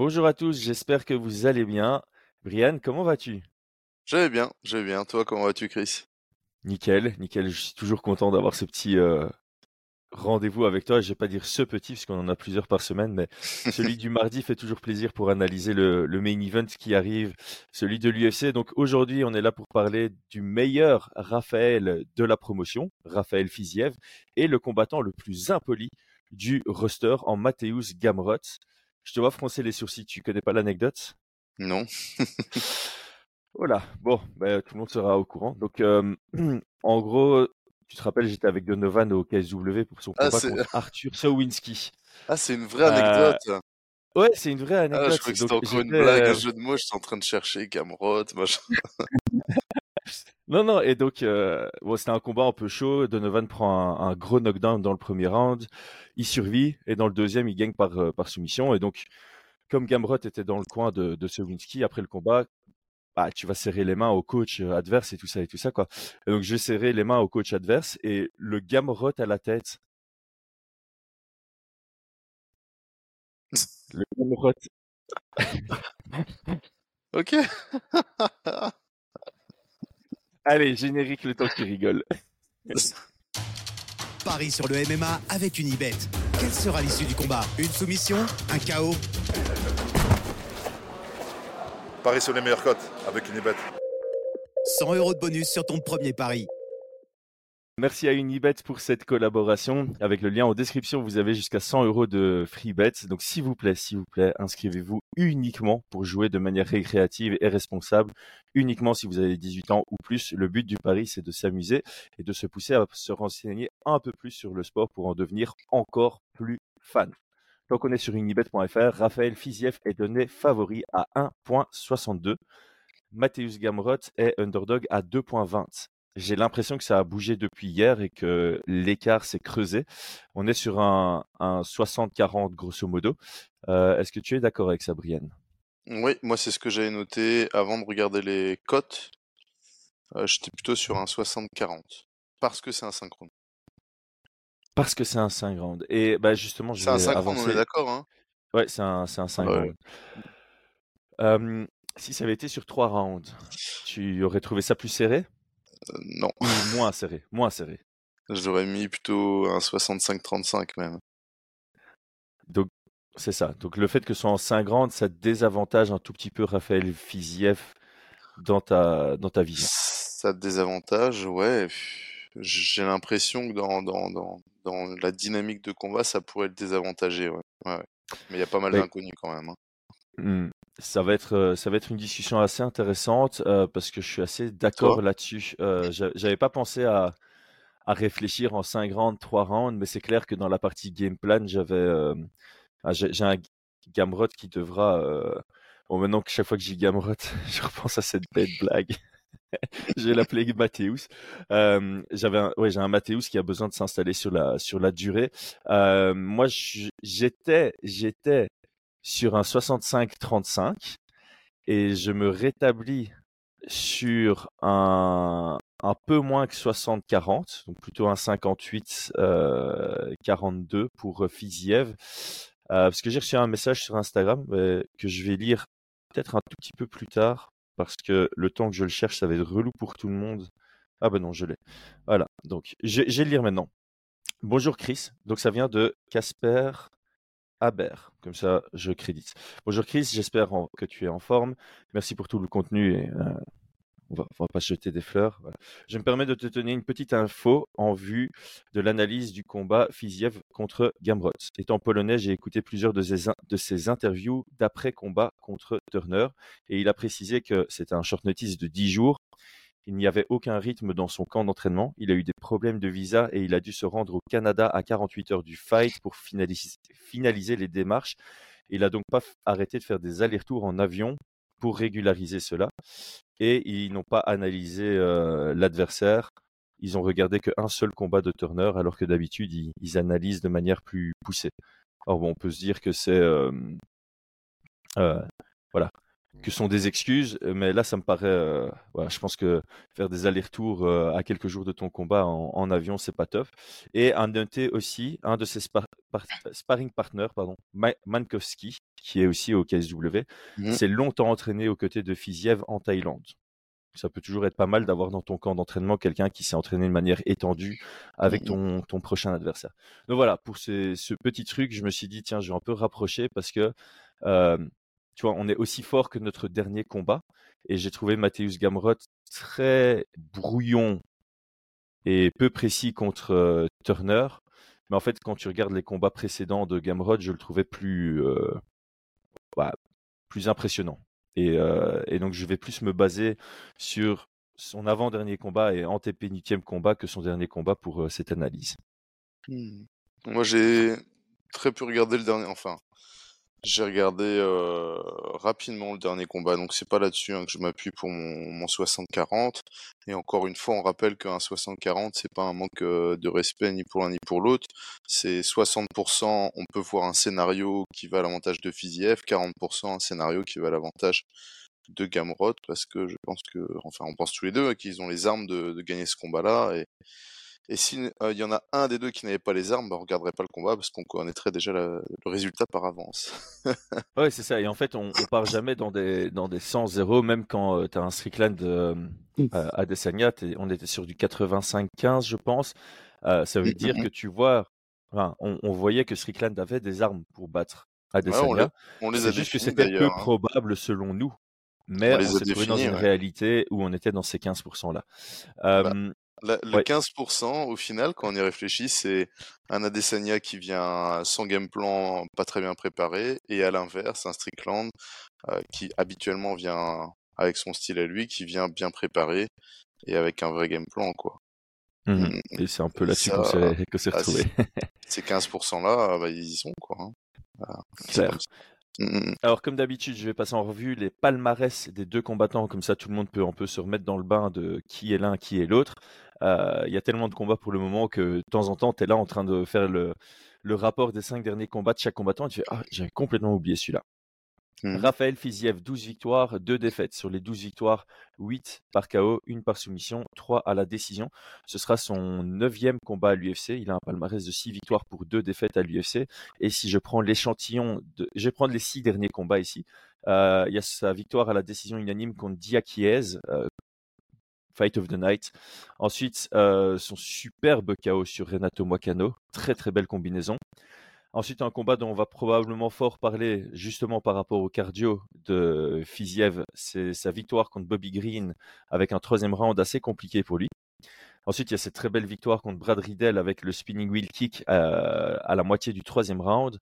Bonjour à tous, j'espère que vous allez bien. Brian, comment vas-tu? Je vais bien, je vais bien. Toi, comment vas-tu, Chris? Nickel, nickel. Je suis toujours content d'avoir ce petit euh, rendez-vous avec toi. Je vais pas dire ce petit, parce qu'on en a plusieurs par semaine, mais celui du mardi fait toujours plaisir pour analyser le, le main event qui arrive, celui de l'UFC. Donc aujourd'hui, on est là pour parler du meilleur Raphaël de la promotion, Raphaël Fiziev, et le combattant le plus impoli du roster en Mateusz Gamrot. Je te vois froncer les sourcils, tu connais pas l'anecdote? Non. Voilà, bon, ben, tout le monde sera au courant. Donc, euh, en gros, tu te rappelles, j'étais avec Donovan au KSW pour son Ah, combat contre Arthur Sowinski. ah, c'est une vraie Euh, anecdote. ouais, c'est une vraie Ah, je anecdote. crois que c'était encore une blague, un euh, jeu de mots. J'étais en train de chercher Gamrot, machin. Non, non, et donc, euh, bon, c'était un combat un peu chaud. Donovan prend un, un gros knockdown dans le premier round. Il survit, et dans le deuxième, il gagne par, euh, par soumission. Et donc, comme Gamrot était dans le coin de, de Sowinski, après le combat, bah, tu vas serrer les mains au coach euh, adverse et tout ça et tout ça, quoi. Et donc, j'ai serré les mains au coach adverse, et le Gamrot à la tête, le Gamrot Ok. Allez, générique le temps que tu rigoles. Paris sur le MMA avec Unibet. Quelle sera l'issue du combat? Une soumission? Un chaos? Paris sur les meilleures cotes avec une bête. 100 euros de bonus sur ton premier pari. Merci à Unibet pour cette collaboration. Avec le lien en description, vous avez jusqu'à 100 euros de free bet. Donc, s'il vous plaît, s'il vous plaît, inscrivez-vous uniquement pour jouer de manière récréative et responsable. Uniquement si vous avez 18 ans ou plus. Le but du pari, c'est de s'amuser et de se pousser à se renseigner un peu plus sur le sport pour en devenir encore plus fan. Donc, on est sur unibet.fr. Raphaël Fiziev est donné favori à 1.62. Mateusz Gamrot est underdog à 2.20. J'ai l'impression que ça a bougé depuis hier et que l'écart s'est creusé. On est sur un, un 60-40 grosso modo. Euh, Est-ce que tu es d'accord avec ça, Brian? Oui, moi, c'est ce que j'avais noté avant de regarder les cotes. Euh, J'étais plutôt sur un 60-40. Parce que c'est un synchrone. Parce que c'est un 5 round. Et bah, justement, je C'est un synchrone, on est d'accord, hein? Ouais, c'est un, un 5 Ouais. round. Euh, si ça avait été sur 3 rounds, tu aurais trouvé ça plus serré? Non. ou moins serré Moins serré. J'aurais mis plutôt un 65-35 même. Donc, c'est ça. Donc, le fait que ce soit en 5 rounds, ça désavantage un tout petit peu Raphaël Fiziev dans ta, dans ta vision. Ça avantages, ouais. J'ai l'impression que dans, dans, dans, dans la dynamique de combat, ça pourrait le désavantager, ouais. Ouais, ouais. Mais il y a pas mal Mais- d'inconnus quand même. hein. Hmm. Ça va être, euh, ça va être une discussion assez intéressante euh, parce que je suis assez d'accord là-dessus. Euh, j'a- J'avais pas pensé à, à réfléchir en 5 rounds, 3 rounds, mais c'est clair que dans la partie game plan, j'avais, euh, ah, j'ai un Gamrot qui devra. euh, Bon, maintenant que chaque fois que j'ai Gamrot, je repense à cette bête blague. Je vais l'appeler Mathéus. Euh, j'avais un, ouais, j'ai un Mathéus qui a besoin de s'installer sur la, sur la durée. Euh, moi, j'étais, j'étais sur un 65-35 et je me rétablis sur un, un peu moins que 60-40, donc plutôt un 58-42 pour euh, Fiziev. Euh, parce que j'ai reçu un message sur Instagram euh, que je vais lire peut-être un tout petit peu plus tard, parce que le temps que je le cherche, ça va être relou pour tout le monde. Ah ben non, je l'ai. Voilà, donc vais le lire maintenant. Bonjour Chris, donc ça vient de Casper Comme ça je crédite. Bonjour Chris, j'espère que tu es en forme. Merci pour tout le contenu et euh, on va, va pas jeter des fleurs. Je me permets de te donner une petite info en vue de l'analyse du combat Fiziev contre Gamrot. Étant polonais, j'ai écouté plusieurs de ses, de ses interviews d'après-combat contre Turner et il a précisé que c'était un short notice de 10 jours. Il n'y avait aucun rythme dans son camp d'entraînement. Il a eu des problèmes de visa et il a dû se rendre au Canada à 48 heures du fight pour finaliser, les démarches. Il a donc pas arrêté de faire des allers-retours en avion pour régulariser cela. Et ils n'ont pas analysé euh, l'adversaire. Ils ont regardé qu'un seul combat de Turner, alors que d'habitude, ils, ils analysent de manière plus poussée. Or, bon, on peut se dire que c'est... euh, euh, voilà. Que sont des excuses, mais là, ça me paraît. voilà, je pense que faire des allers-retours à quelques jours de ton combat en, avion, c'est pas top. Et un noté aussi, un de ses sparring partners, pardon, Mankowski, qui est aussi au KSW, mmh. s'est longtemps entraîné aux côtés de Fiziev en Thaïlande. Ça peut toujours être pas mal d'avoir dans ton camp d'entraînement quelqu'un qui s'est entraîné de manière étendue avec mmh ton, ton prochain adversaire. Donc voilà, pour ce petit truc, je me suis dit, tiens, je vais un peu rapprocher parce que, tu vois, on est aussi fort que notre dernier combat. Et j'ai trouvé Matthäus Gamrot très brouillon et peu précis contre Turner. Mais en fait, quand tu regardes les combats précédents de Gamrot, je le trouvais plus, bah, plus impressionnant. Et, donc, je vais plus me baser sur son avant-dernier combat et antépénultième combat que son dernier combat pour cette analyse. Mmh. Moi, j'ai très peu regardé le dernier. Enfin, j'ai regardé euh, rapidement le dernier combat, donc c'est pas là-dessus hein, que je m'appuie pour mon, 60-40. Et encore une fois, on rappelle qu'un 60-40, c'est pas un manque de respect ni pour l'un ni pour l'autre. C'est 60%, on peut voir un scénario qui va à l'avantage de Fiziev, 40% un scénario qui va à l'avantage de Gamrot, parce que je pense que, enfin, on pense tous les deux hein, qu'ils ont les armes de, de gagner ce combat-là. Et, et s'il y en a un des deux qui n'avait pas les armes, bah, on regarderait pas le combat parce qu'on connaîtrait déjà le résultat par avance. ouais, c'est ça. Et en fait, on, on part jamais dans des, dans des 100-0, même quand tu as un Strickland à Desagna, on était sur du 85-15, je pense. ça veut dire que tu vois, on, voyait que Strickland avait des armes pour battre Adesanya. on, les, a juste que c'était peu hein. probable selon nous. Mais on, s'est trouvé dans une réalité où on était dans ces 15%-là. Bah, le 15%, au final, quand on y réfléchit, c'est un Adesanya qui vient sans game plan pas très bien préparé, et à l'inverse, un Strickland euh, qui habituellement vient avec son style à lui, qui vient bien préparé et avec un vrai game plan, quoi. Mmh mmh. Et c'est un peu là-dessus qu'on s'est ah, retrouvé. ces 15%-là, bah, ils y sont, quoi. Hein. Mmh, Alors, comme d'habitude, je vais passer en revue les palmarès des deux combattants, comme ça tout le monde peut un peu se remettre dans le bain de qui est l'un, qui est l'autre. Euh, il y a tellement de combats pour le moment que de temps en temps, tu es là en train de faire le, rapport des cinq derniers combats de chaque combattant et tu fais Ah, j'avais complètement oublié celui-là. Mmh. Raphaël Fiziev, 12 victoires, 2 défaites. Sur les 12 victoires, 8 par KO, 1 par soumission, 3 à la décision. Ce sera son neuvième combat à l'UFC. Il a un palmarès de 6 victoires pour 2 défaites à l'UFC. Et si je prends l'échantillon, je vais prendre les 6 derniers combats ici. Euh, il y a sa victoire à la décision unanime contre Diakiez, euh, Fight of the Night. Ensuite, euh, son superbe KO sur Renato Moicano. Très très belle combinaison. Ensuite, un combat dont on va probablement fort parler, justement par rapport au cardio de Fiziev, c'est sa victoire contre Bobby Green avec un troisième round assez compliqué pour lui. Ensuite, il y a cette très belle victoire contre Brad Riddell avec le spinning wheel kick euh, à, la moitié du troisième round.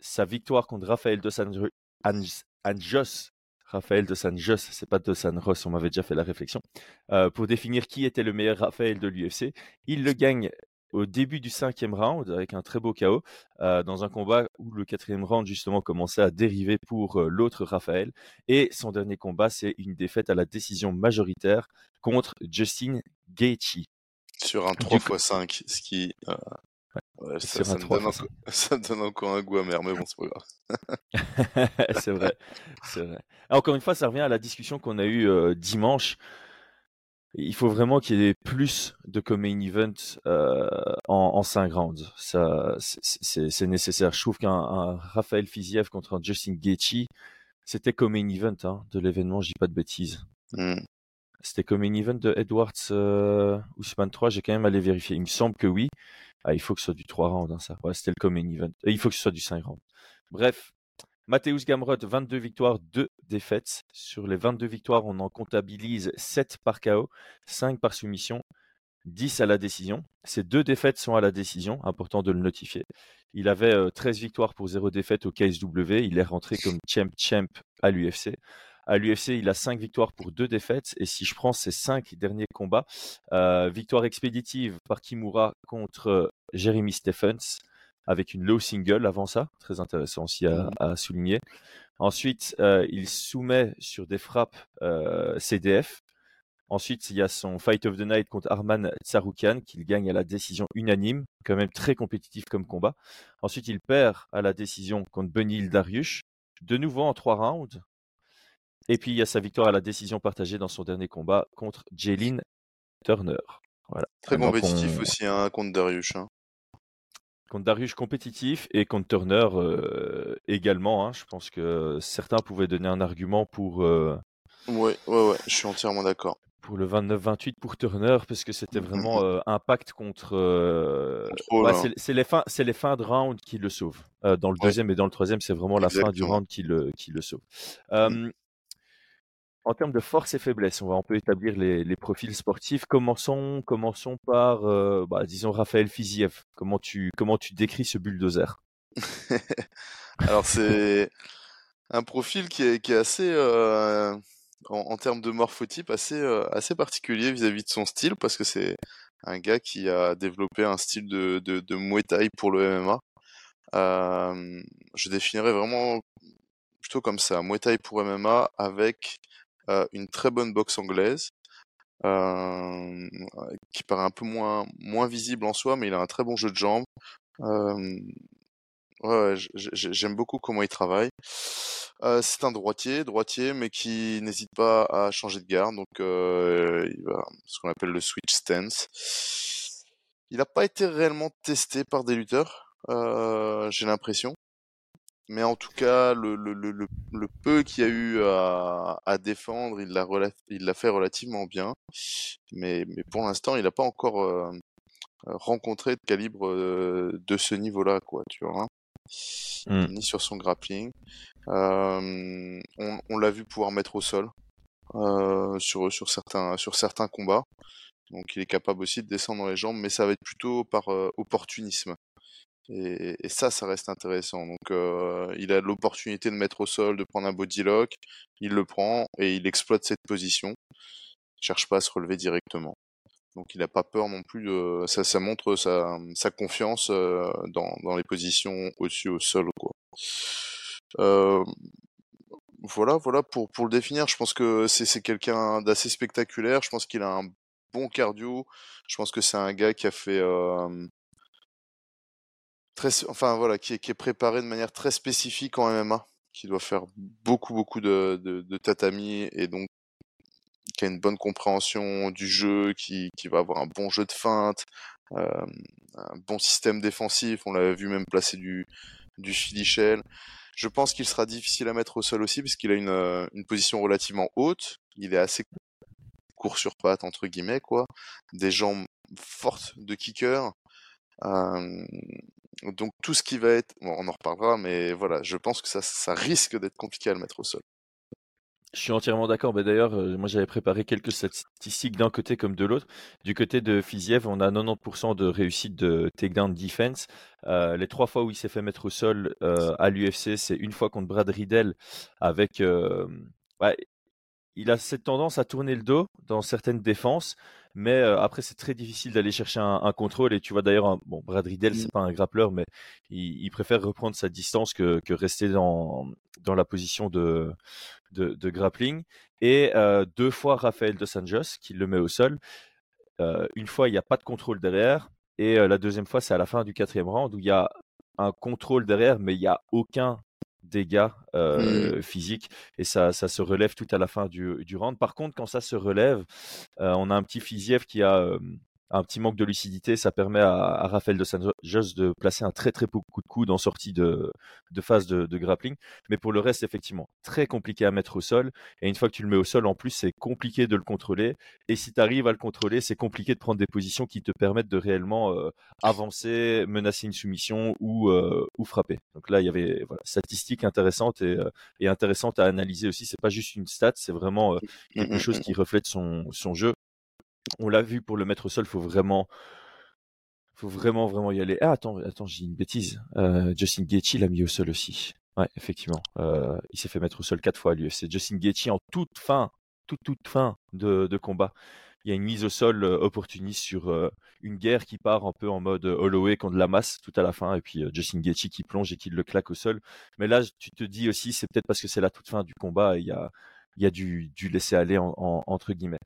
Sa victoire contre Rafael Dos Anjos, Raphaël de San Jos, c'est pas San Ross, on m'avait déjà fait la réflexion, euh, pour définir qui était le meilleur Raphaël de l'UFC. Il le gagne au début du cinquième round avec un très beau chaos euh, dans un combat où le quatrième round justement commençait à dériver pour euh, l'autre Raphaël. Et son dernier combat, c'est une défaite à la décision majoritaire contre Justin Gaethje. Sur un 3 x 5, ce qui ça, me donne encore un goût amer, mais bon, c'est pas grave. c'est vrai, vrai. Encore une fois, ça revient à la discussion qu'on a eue euh, dimanche. Il faut vraiment qu'il y ait plus de co-main event euh, en, 5 rounds. Ça, c'est nécessaire. Je trouve qu'un Raphaël Fiziev contre un Justin Gaethje, c'était co-main event hein, de l'événement, je dis pas de bêtises. Hmm. C'était comme main event de Edwards euh, Ousmane 3, j'ai quand même allé vérifier. Il me semble que oui. Ah, il faut que ce soit du 3 rounds, hein, ça. Ouais, c'était le common event. Et il faut que ce soit du 5 rounds. Bref, Mathéus Gamrot, 22 victoires, 2 défaites. Sur les 22 victoires, on en comptabilise 7 par KO, 5 par soumission, 10 à la décision. Ces deux défaites sont à la décision, important de le notifier. Il avait 13 euh, victoires pour 0 défaite au KSW. Il est rentré comme champ champ à l'UFC. À l'UFC, il a 5 victoires pour 2 défaites. Et si je prends ses 5 derniers combats, euh, victoire expéditive par Kimura contre Jeremy Stephens, avec une low single avant ça, très intéressant aussi à, mmh. souligner. Ensuite, euh, il soumet sur des frappes euh, CDF. Ensuite, il y a son Fight of the Night contre Arman Tsaroukian qu'il gagne à la décision unanime, quand même très compétitif comme combat. Ensuite, il perd à la décision contre Benil Dariush, de nouveau en trois rounds. Et puis il y a sa victoire à la décision partagée dans son dernier combat contre Jalen Turner. Voilà. Très Maintenant compétitif aussi, hein, contre Darius. hein. Contre Darius compétitif et contre Turner euh, également. hein. Je pense que certains pouvaient donner un argument pour, euh, Ouais, ouais, ouais, je suis entièrement d'accord. pour le 29-28 pour Turner parce que c'était Mhm. vraiment euh, impact contre. euh, ouais, hein. c'est les fins, c'est les fins de round qui le sauvent. Euh, dans le Ouais. deuxième et dans le troisième, c'est vraiment la fin du round qui le qui le sauve. En termes de force et faiblesse, on va un peu établir les, profils sportifs. Commençons, commençons par, euh, bah, disons, Raphaël Fiziev. Comment tu, comment tu décris ce bulldozer? Alors c'est un profil qui est, qui est assez, euh, en, termes de morphotype, assez, euh, assez particulier vis-à-vis de son style, parce que c'est un gars qui a développé un style de, de, de pour le MMA. Je définirais vraiment plutôt comme ça, Muay pour MMA avec une très bonne boxe anglaise, euh, qui paraît un peu moins, moins visible en soi, mais il a un très bon jeu de jambes. Euh, Ouais, j'aime beaucoup comment il travaille. Euh, c'est un droitier, droitier, mais qui n'hésite pas à changer de garde, donc euh, il va ce qu'on appelle le switch stance. Il n'a pas été réellement testé par des lutteurs, euh, j'ai l'impression. Mais en tout cas, le, le, le, le, peu qu'il y a eu à, à défendre, il l'a rela- il l'a fait relativement bien. Mais, mais pour l'instant, il n'a pas encore euh, rencontré de calibre euh, de ce niveau-là, quoi, tu vois. hein Hmm. ni sur son grappling. Euh, on on l'a vu pouvoir mettre au sol euh, sur, sur, certains, sur certains combats. Donc il est capable aussi de descendre dans les jambes, mais ça va être plutôt par euh, opportunisme. Et, ça, ça reste intéressant. Donc euh, il a l'opportunité de mettre au sol, de prendre un body lock, il le prend et il exploite cette position. Il cherche pas à se relever directement. Donc il n'a pas peur non plus de... Ça, ça montre sa, confiance euh, dans, dans les positions au-dessus au sol. Quoi. Euh, voilà, voilà pour, pour le définir. Je pense que c'est c'est quelqu'un d'assez spectaculaire. Je pense qu'il a un bon cardio. Je pense que c'est un gars qui a fait... très, enfin voilà, qui est, préparé de manière très spécifique en MMA, qui doit faire beaucoup beaucoup de, de, tatami et donc qui a une bonne compréhension du jeu, qui, qui va avoir un bon jeu de feinte, euh, un bon système défensif. On l'avait vu même placer du, du filichel. Je pense qu'il sera difficile à mettre au sol aussi parce qu'il a une, euh, position relativement haute. Il est assez court sur patte entre guillemets quoi, des jambes fortes de kicker. Euh, donc tout ce qui va être, bon, on en reparlera, mais voilà, je pense que ça, risque d'être compliqué à le mettre au sol. Je suis entièrement d'accord. Bah, D'ailleurs, euh, moi j'avais préparé quelques statistiques d'un côté comme de l'autre. Du côté de Fiziev, on a 90% de réussite de takedown defense. Euh, les trois fois où il s'est fait mettre au sol euh, à l'UFC, c'est une fois contre Brad Riddell avec. il a cette tendance à tourner le dos dans certaines défenses, mais euh, après c'est très difficile d'aller chercher un, un contrôle. Et tu vois d'ailleurs, bon, Brad Riddell, c'est pas un grappleur, mais il, il préfère reprendre sa distance que, que rester dans, dans la position de, de, de grappling. Et euh, deux fois Raphaël Dos Anjos qui le met au sol. Euh, une fois, il n'y a pas de contrôle derrière. Et la deuxième fois, c'est à la fin du quatrième round où il y a un contrôle derrière, mais il n'y a aucun dégât euh, physique et ça, ça se relève tout à la fin du, du round. Par contre, quand ça se relève, euh, on a un petit Fiziev qui a un petit manque de lucidité. Ça permet à, à Raphaël de Sanjos de placer un très très beau coup de coude en sortie de, de phase de, de grappling. Mais pour le reste, effectivement, très compliqué à mettre au sol. Et une fois que tu le mets au sol, en plus, c'est compliqué de le contrôler. Et si tu arrives à le contrôler, c'est compliqué de prendre des positions qui te permettent de réellement euh, avancer, menacer une soumission ou, euh, ou frapper. Donc là, il y avait voilà, statistiques intéressantes et, euh, et intéressantes à analyser aussi. C'est pas juste une stat, c'est vraiment euh, quelque chose qui reflète son, son jeu. On l'a vu pour le mettre au sol, faut vraiment, faut vraiment vraiment y aller. Ah attends, attends, j'ai une bêtise. Euh, Justin Gaethje l'a mis au sol aussi. Ouais, effectivement. Euh, il s'est fait mettre au sol quatre fois à l'UFC. Justin Gaethje en toute fin, toute toute fin de, combat. Il y a une mise au sol euh, opportuniste sur une guerre qui part un peu en mode Holloway contre la masse tout à la fin, et puis Justin Gaethje qui plonge et qui le claque au sol. Mais là, tu te dis aussi, c'est peut-être parce que c'est la toute fin du combat, il y a, il y a du, laisser aller en, en, entre guillemets.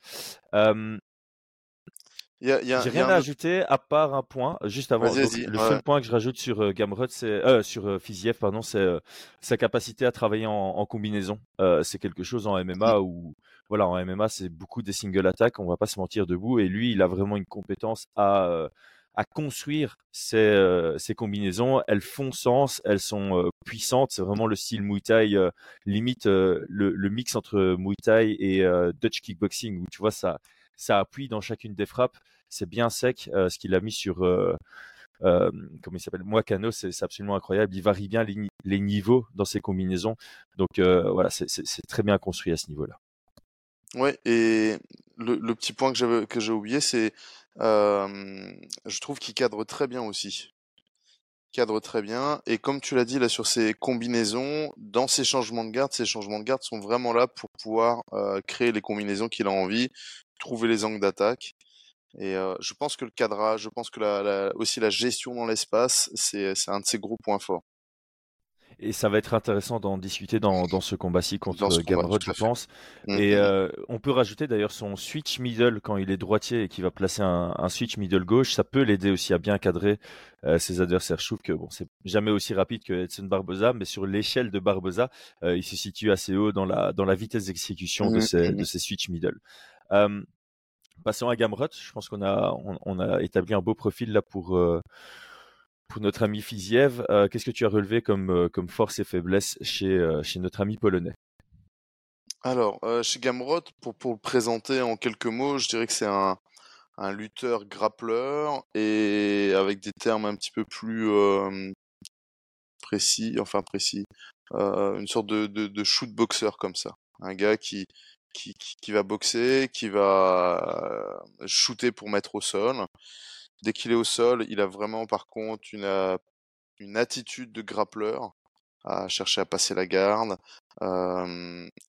J'ai rien à ajouter à part un point. Juste avant, donc, le ouais. seul point que je rajoute sur euh, Gamrot, c'est euh, sur euh, Fiziev, pardon, c'est euh, sa capacité à travailler en, en combinaison. Euh, c'est quelque chose en MMA où, voilà, en MMA, c'est beaucoup des single attaques. On va pas se mentir debout. Et lui, il a vraiment une compétence à à construire ces, ces combinaisons. Elles font sens, elles sont puissantes. C'est vraiment le style Muay Thai, limite le, le mix entre Muay Thai et Dutch kickboxing où tu vois ça ça appuie dans chacune des frappes. C'est bien sec. euh, ce qu'il a mis sur, euh, euh, comment il s'appelle, Moicano, c'est absolument incroyable. Il varie bien les, ni- les niveaux dans ses combinaisons. Donc voilà, c'est- très bien construit à ce niveau-là. Ouais, et le, petit point que j'ai oublié, c'est je trouve qu'il cadre très bien aussi. Cadre très bien. Et comme tu l'as dit là sur ces combinaisons, dans ces changements de garde, ces changements de garde sont vraiment là pour pouvoir créer les combinaisons qu'il a envie, trouver les angles d'attaque. Et euh, je pense que le cadrage, je pense que la, la- aussi la gestion dans l'espace, c'est un de ses gros points forts. Et ça va être intéressant d'en discuter dans, dans ce combat-ci contre tout je pense. Mm, Et mm. euh, on peut rajouter d'ailleurs son switch middle quand il est droitier et qu'il va placer un, un switch middle gauche. Ça peut l'aider aussi à bien cadrer euh, ses adversaires. Je trouve que bon, c'est jamais aussi rapide que Edson Barboza, mais sur l'échelle de Barboza, euh, il se situe assez haut dans la, dans la vitesse d'exécution de Mm, ses, mm. de ses switch middle. Passons à Gamrot. Je pense qu'on a, établi un beau profil là pour. euh, notre ami Fiziev, euh, qu'est-ce que tu as relevé comme, euh, force et faiblesse chez, notre ami polonais? Alors, chez Gamrot, pour, le présenter en quelques mots, je dirais que c'est un, lutteur grappleur et avec des termes un petit peu plus précis, enfin précis, une sorte de, de, shoot comme ça. Un gars qui, qui, va boxer, qui va euh, shooter pour mettre au sol. Dès qu'il est au sol, il a vraiment par contre une, euh, attitude de grappleur à chercher à passer la garde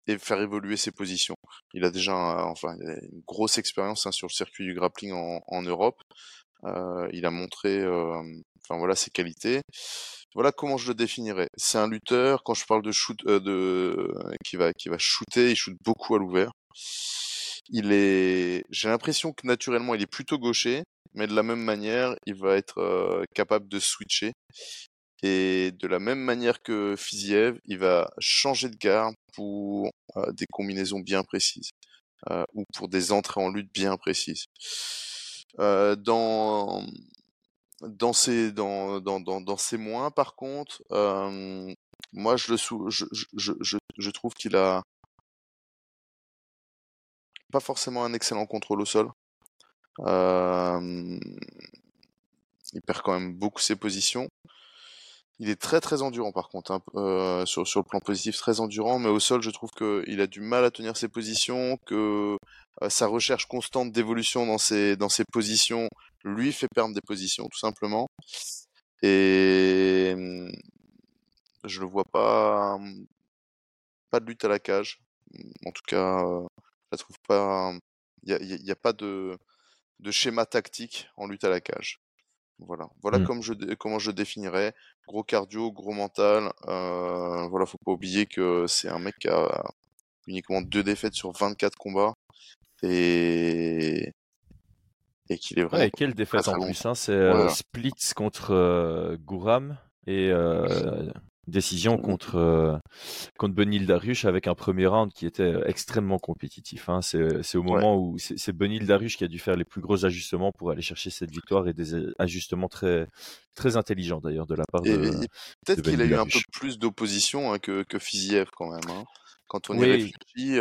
et faire évoluer ses positions. Il a déjà enfin, une grosse expérience hein, sur le circuit du grappling en, Europe. Euh, il a montré enfin, voilà, ses qualités. Voilà comment je le définirais. C'est un lutteur, quand je parle de shoot, euh, de, qui, va, qui va shooter, il shoot beaucoup à l'ouvert. Il est, j'ai l'impression que naturellement il est plutôt gaucher, mais de la même manière, il va être euh, capable de switcher. Et de la même manière que Fiziev, il va changer de garde pour euh, des combinaisons bien précises euh, ou pour des entrées en lutte bien précises. Euh, dans dans ces dans moins, par contre, moi je le sou trouve qu'il a pas forcément un excellent contrôle au sol. Il perd quand même beaucoup ses positions. Il est très très endurant par contre, hein, sur, sur le plan positif, très endurant, mais au sol, je trouve qu'il a du mal à tenir ses positions, que sa recherche constante d'évolution dans ses positions lui fait perdre des positions, tout simplement. Et hum, je le vois pas, hum, pas de lutte à la cage. En tout cas, je la trouve pas. Il n'y a, y a pas de, de schéma tactique en lutte à la cage. Voilà, voilà Mm. comme je, comment je définirais. Gros cardio, gros mental. Euh, voilà, faut pas oublier que c'est un mec qui a uniquement deux défaites sur 24 combats et, et qu'il est vraiment Ouais, et quelle défaite en plus, hein, c'est euh, Voilà. Splits contre euh, Gouram et euh, décision contre, euh, contre Benil Darush avec un premier round qui était euh, extrêmement compétitif. Hein. C'est c'est au Ouais. moment où c'est Benil Darush qui a dû faire les plus gros ajustements pour aller chercher cette victoire et des euh, ajustements très, très intelligents d'ailleurs de la part Et, de, peut-être qu'il a eu un peu plus d'opposition hein, que, que Fiziev quand même. hein. Quand on y réfléchit.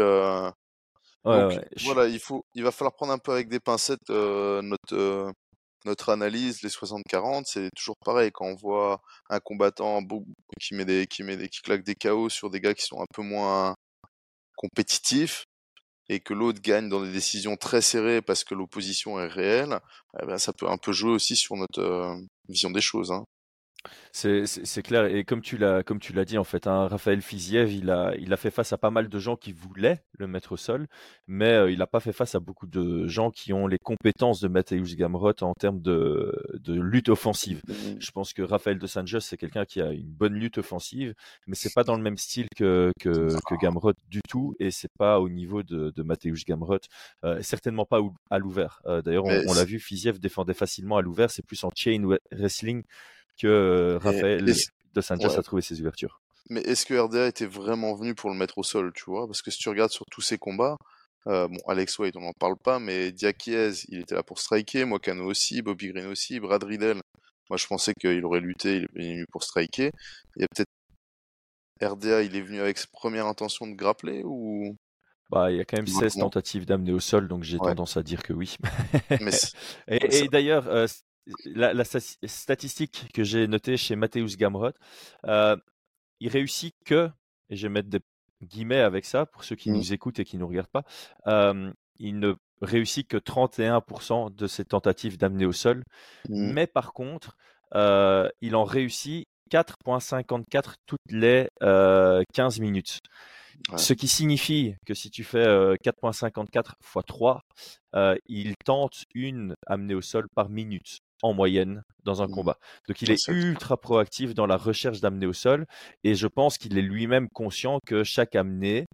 Donc voilà, il faut, il va falloir prendre un peu avec des pincettes euh, notre euh, notre analyse, les 60-40, c'est toujours pareil quand on voit un combattant qui met des qui met des qui claque des KO sur des gars qui sont un peu moins compétitifs et que l'autre gagne dans des décisions très serrées parce que l'opposition est réelle, eh ben, ça peut un peu jouer aussi sur notre euh, vision des choses. Hein. C'est clair. Et comme tu l'as comme tu l'as dit, en fait, hein, Raphaël Fiziev, il a, il a fait face à pas mal de gens qui voulaient le mettre au sol, mais euh, il n'a pas fait face à beaucoup de gens qui ont les compétences de Mateusz Gamrot en termes de, de lutte offensive. Mhm. Je pense que Raphaël Dos Anjos, c'est quelqu'un qui a une bonne lutte offensive, mais c'est pas dans le même style que, que, que Gamrot du tout, et c'est pas au niveau de, de Mateusz Gamrot, euh, certainement pas à l'ouvert. Euh, D'ailleurs, on, on l'a vu, Fiziev défendait facilement à l'ouvert, c'est plus en chain wrestling que euh, Raphaël Dos Anjos ouais. a trouvé ses ouvertures. Mais est-ce que RDA était vraiment venu pour le mettre au sol, tu vois? Parce que si tu regardes sur tous ces combats, euh, bon, Alex White, on n'en parle pas, mais Diakiez, il était là pour striker, Moicano aussi, Bobby Green aussi, Brad Riddle. Moi, je pensais qu'il aurait lutté, il est venu pour striker. Il y a peut-être RDA, il est venu avec sa première intention de grappler ou? Bah, il y a quand même Dis-moi 16 comment. tentatives d'amener au sol, donc j'ai Ouais. tendance à dire que oui. Mais Et, et d'ailleurs, euh, la, la sta- statistique que j'ai notée chez Mateusz Gamrot, euh, il réussit que, et je vais mettre des guillemets avec ça pour ceux qui Mhm. nous écoutent et qui ne nous regardent pas, euh, il ne réussit que 31% de ses tentatives d'amener au sol, Mm. mais par contre, euh, il en réussit 4.54 toutes les euh, 15 minutes. Ouais. Ce qui signifie que si tu fais euh, 4.54 x 3, euh, il tente une amenée au sol par minute en moyenne dans un Mhm. combat. Donc il est ultra proactif dans la recherche d'amener au sol et je pense qu'il est lui-même conscient que chaque amenée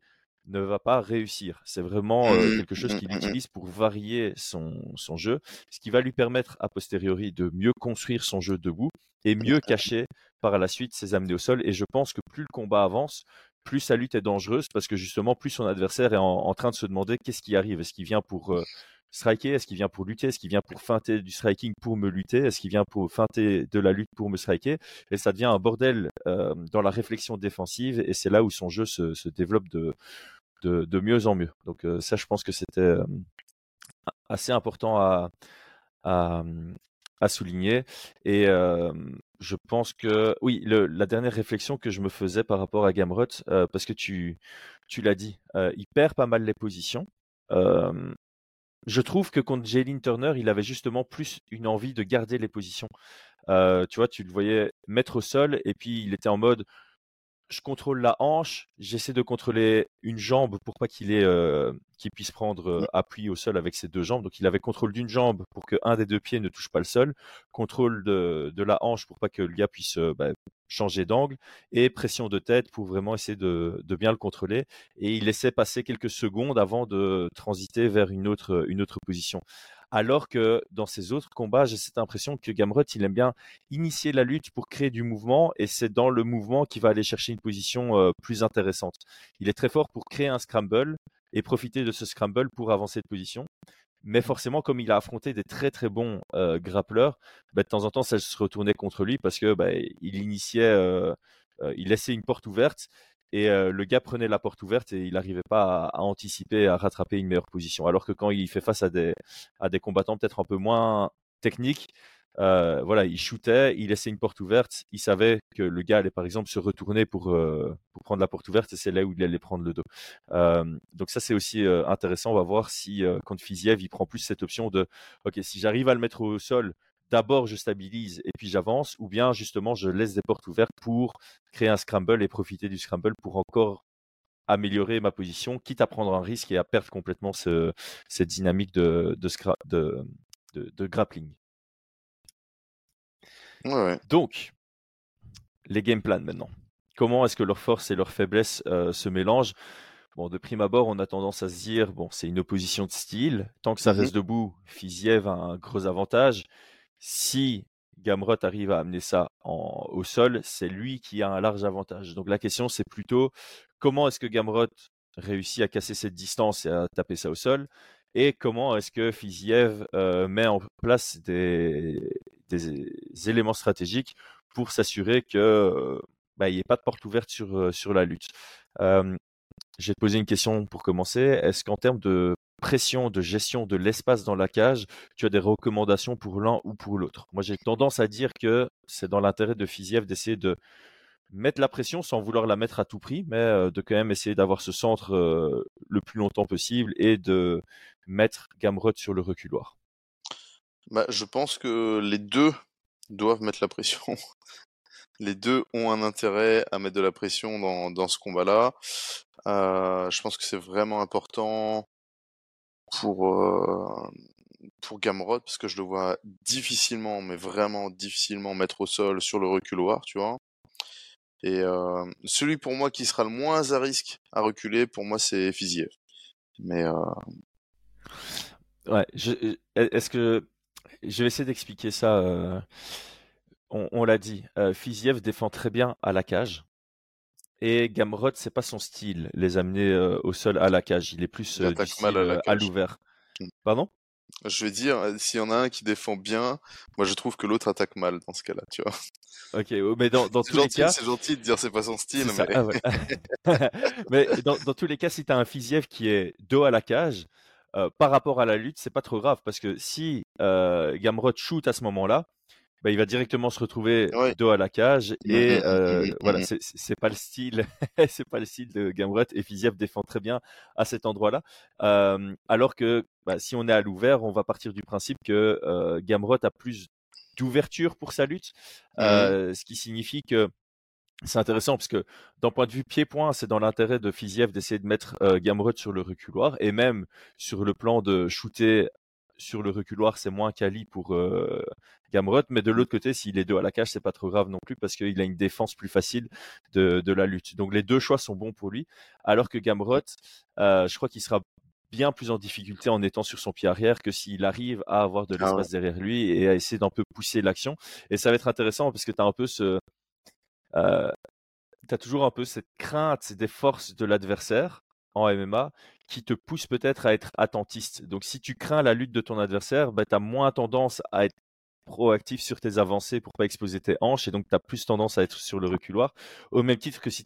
ne va pas réussir. C'est vraiment euh, Mhm, quelque chose mhm, qu'il mhm. utilise pour varier son, son jeu, ce qui va lui permettre a posteriori de mieux construire son jeu debout et mieux cacher par la suite ses amenées au sol. Et je pense que plus le combat avance, plus sa lutte est dangereuse parce que justement, plus son adversaire est en, en train de se demander qu'est-ce qui arrive. Est-ce qu'il vient pour euh, striker? Est-ce qu'il vient pour lutter? Est-ce qu'il vient pour feinter du striking pour me lutter? Est-ce qu'il vient pour feinter de la lutte pour me striker? Et ça devient un bordel euh, dans la réflexion défensive et c'est là où son jeu se, se développe de, de, mieux en mieux. Donc euh, ça, je pense que c'était euh, assez important à, souligner. Et euh, je pense que, oui, la dernière réflexion que je me faisais par rapport à Gamrot, parce que tu, l'as dit, il perd pas mal les positions. Je trouve que contre Jalen Turner, il avait justement plus une envie de garder les positions. Tu vois, tu le voyais mettre au sol et puis il était en mode je contrôle la hanche, j'essaie de contrôler une jambe pour pas qu'il ait, euh, qu'il puisse prendre euh, appui au sol avec ses deux jambes. Donc il avait contrôle d'une jambe pour que un des deux pieds ne touche pas le sol, contrôle de, de la hanche pour pas que le gars puisse euh, bah, changer d'angle et pression de tête pour vraiment essayer de, de bien le contrôler. Et il laissait passer quelques secondes avant de transiter vers une autre, une autre position. Alors que dans ses autres combats, j'ai cette impression que Gamrot, il aime bien initier la lutte pour créer du mouvement et c'est dans le mouvement qu'il va aller chercher une position plus intéressante. Il est très fort pour créer un scramble et profiter de ce scramble pour avancer de position. Mais forcément, comme il a affronté des très très bons euh, grappleurs, bah, de temps en temps, ça se retournait contre lui parce que bah, il initiait, il laissait une porte ouverte et euh, le gars prenait la porte ouverte et il n'arrivait pas à, anticiper, à rattraper une meilleure position. Alors que quand il fait face à des, combattants peut-être un peu moins techniques, euh, voilà, il shootait, il laissait une porte ouverte, il savait que le gars allait par exemple se retourner pour, euh, prendre la porte ouverte et c'est là où il allait prendre le dos. Donc ça c'est aussi intéressant, on va voir si contre Fiziev il prend plus cette option de ok si j'arrive à le mettre au sol, d'abord je stabilise et puis j'avance, ou bien justement je laisse des portes ouvertes pour créer un scramble et profiter du scramble pour encore améliorer ma position, quitte à prendre un risque et à perdre complètement ce, cette dynamique de, de, scra- de, de, de grappling. Ouais, ouais. Donc, les game plans maintenant. Comment est-ce que leurs forces et leurs faiblesses euh, se mélangent? Bon, de prime abord, on a tendance à se dire, bon, c'est une opposition de style. Tant que ça Mhm. reste debout, Fiziev a un gros avantage. Si Gamrot arrive à amener ça au sol, c'est lui qui a un large avantage. Donc la question, c'est plutôt comment est-ce que Gamrot réussit à casser cette distance et à taper ça au sol et comment est-ce que Fiziev euh, met en place des, éléments stratégiques pour s'assurer que euh, bah, n'y ait pas de porte ouverte sur, euh, sur la lutte. Euh, je vais te poser une question pour commencer. Est-ce qu'en termes de de gestion de l'espace dans la cage, tu as des recommandations pour l'un ou pour l'autre Moi, j'ai tendance à dire que c'est dans l'intérêt de Fiziev d'essayer de mettre la pression sans vouloir la mettre à tout prix, mais euh, de quand même essayer d'avoir ce centre euh, le plus longtemps possible et de mettre Gamrot sur le reculoir. Bah, je pense que les deux doivent mettre la pression. les deux ont un intérêt à mettre de la pression dans, dans ce combat-là. Euh, je pense que c'est vraiment important pour, euh, pour Gamrod, parce que je le vois difficilement, mais vraiment difficilement mettre au sol sur le reculoir, tu vois. Et euh, celui pour moi qui sera le moins à risque à reculer, pour moi, c'est Fiziev. Mais euh, Ouais, je- est-ce que je vais essayer d'expliquer ça. On, on l'a dit, Fiziev défend très bien à la cage. Et Gamrot, c'est pas son style, les amener euh, au sol à la cage. Il est plus euh, du attaque style mal à la euh, à l'ouvert. Mm. Pardon? je vais dire, euh, s'il y en a un qui défend bien, moi je trouve que l'autre attaque mal dans ce cas-là, tu vois. Ok, mais dans, dans tous les cas, c'est gentil de dire c'est pas son style, mais Ah ouais. Mais dans, dans tous les cas, si tu as un Fiziev qui est dos à la cage, euh, par rapport à la lutte, c'est pas trop grave parce que si euh, Gamrot shoot à ce moment-là, bah, il va directement se retrouver Ouais. dos à la cage et euh, mhm, voilà, c'est pas le style, c'est pas le style de Gamrot et Fiziev défend très bien à cet endroit-là. Euh, alors que bah, si on est à l'ouvert, on va partir du principe que euh, Gamrot a plus d'ouverture pour sa lutte, Mhm. euh, ce qui signifie que c'est intéressant parce que d'un point de vue pied-point, c'est dans l'intérêt de Fiziev d'essayer de mettre euh, Gamrot sur le reculoir et même sur le plan de shooter sur le reculoir, c'est moins quali pour euh, Gamrot. Mais de l'autre côté, s'il est deux à la cage, c'est pas trop grave non plus parce qu'il a une défense plus facile de, de la lutte. Donc les deux choix sont bons pour lui. Alors que Gamrot, euh, je crois qu'il sera bien plus en difficulté en étant sur son pied arrière que s'il arrive à avoir de Ah ouais. l'espace derrière lui et à essayer d'un peu pousser l'action. Et ça va être intéressant parce que tu as un peu ce, euh, tu as toujours un peu cette crainte des forces de l'adversaire en MMA qui te pousse peut-être à être attentiste. Donc si tu crains la lutte de ton adversaire, bah, tu as moins tendance à être proactif sur tes avancées pour pas exposer tes hanches et donc tu as plus tendance à être sur le reculoir. Au même titre que si,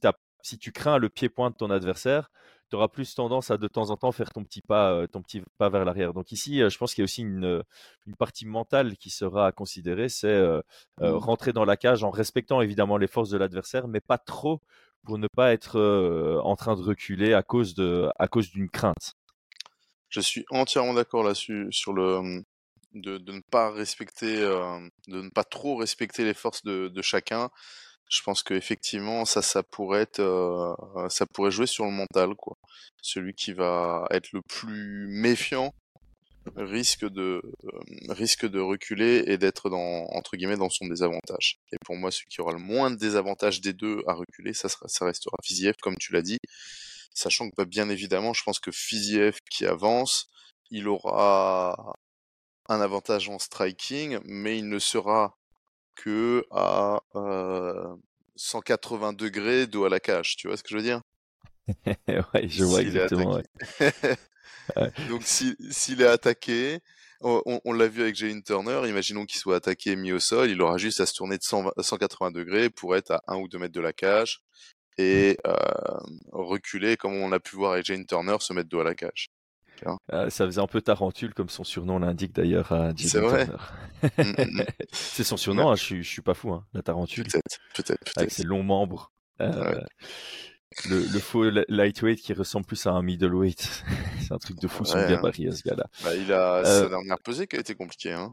tu crains le pied-point de ton adversaire, tu auras plus tendance à de temps en temps faire ton petit pas, euh, ton petit pas vers l'arrière. Donc ici, euh, je pense qu'il y a aussi une, une partie mentale qui sera à considérer, c'est euh, euh, Mhm. rentrer dans la cage en respectant évidemment les forces de l'adversaire, mais pas trop pour ne pas être euh, en train de reculer à cause de à cause d'une crainte. Je suis entièrement d'accord là-dessus, sur le de, de ne pas respecter, euh, de ne pas trop respecter les forces de, de chacun. Je pense que effectivement, ça, ça pourrait être, euh, ça pourrait jouer sur le mental, quoi. Celui qui va être le plus méfiant risque de euh, risque de reculer et d'être dans son désavantage. Et pour moi, celui qui aura le moins de désavantage des deux à reculer, ça sera, ça restera Fiziev, comme tu l'as dit. Sachant que bien évidemment, je pense que Fiziev qui avance, il aura un avantage en striking, mais il ne sera que à euh, 180 degrés dos à la cage. Tu vois ce que je veux dire? ouais, je vois exactement. ouais. Donc si- s'il est attaqué, on, on- on l'a vu avec Jalen Turner, imaginons qu'il soit attaqué et mis au sol, il aura juste à se tourner de 120 180 degrés pour être à 1 ou 2 mètres de la cage et euh, reculer, comme on a pu voir avec Jane Turner, se mettre dos à la cage. Euh, ça faisait un peu tarentule comme son surnom l'indique d'ailleurs à C'est vrai. Turner. Mm, mm, mm. C'est son surnom, hein, je, je suis pas fou, hein, la tarentule, Peut-être, peut-être, avec ses longs membres. Euh, Ouais. Le, le faux li- lightweight qui ressemble plus à un middleweight. C'est un truc de fou son Ouais, hein. gabarit à ce gars-là. Bah, il a Euh, sa dernière pesée qui a été compliquée. Hein.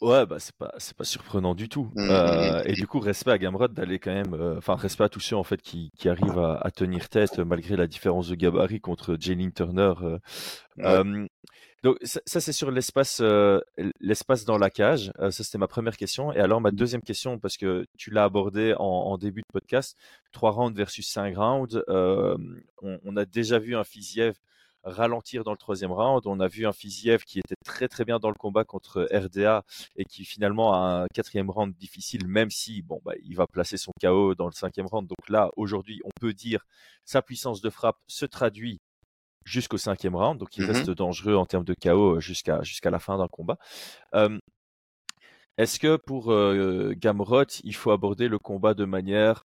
Ouais, bah c'est pas c'est pas surprenant du tout. Mm, Euh, et du coup, respect à Gamrot d'aller quand même, euh, enfin respect à tous ceux en fait qui, qui arrivent à, à tenir tête euh, malgré la différence de gabarit contre Jalen Turner. euh. Ouais. Euh, donc ça, ça, c'est sur l'espace euh, l'espace dans la cage. Euh, ça c'était ma première question. Et alors ma deuxième question parce que tu l'as abordé en, en début de podcast, trois rounds versus cinq rounds. Euh, on, on a déjà vu un Fiziev ralentir dans le troisième round. On a vu un Fiziev qui était très très bien dans le combat contre RDA et qui finalement a un quatrième round difficile, même si bon bah il va placer son KO dans le cinquième round. Donc là aujourd'hui on peut dire sa puissance de frappe se traduit jusqu'au cinquième round, donc il Mhm. reste dangereux en termes de KO jusqu'à jusqu'à la fin d'un combat. Euh, Est-ce que pour euh, Gamrot il faut aborder le combat de manière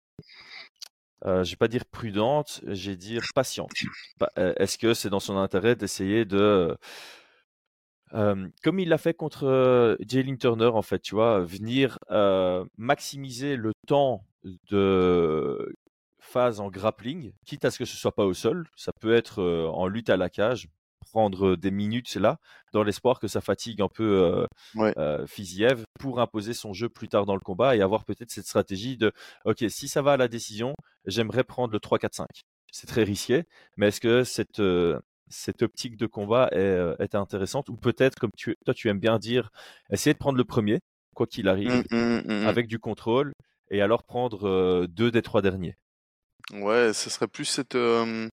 euh, je vais pas dire prudente, je vais dire patiente. Pa- euh, Est-ce que c'est dans son intérêt d'essayer de, comme il l'a fait contre euh, Jalen Turner en fait, tu vois, venir euh, maximiser le temps de phase en grappling, quitte à ce que ce soit pas au sol, ça peut être en lutte à la cage, prendre des minutes là, dans l'espoir que ça fatigue un peu Fiziev pour imposer son jeu plus tard dans le combat et avoir peut-être cette stratégie de ok, si ça va à la décision, j'aimerais prendre le 3-4-5. C'est très risqué, mais est-ce que cette, cette optique de combat est, est intéressante ou peut-être, comme tu, toi tu aimes bien dire, essayer de prendre le premier, quoi qu'il arrive, Mmh, mmh, mmh, mmh. avec du contrôle et alors prendre deux des trois derniers? Ouais, ce serait plus cette, euh,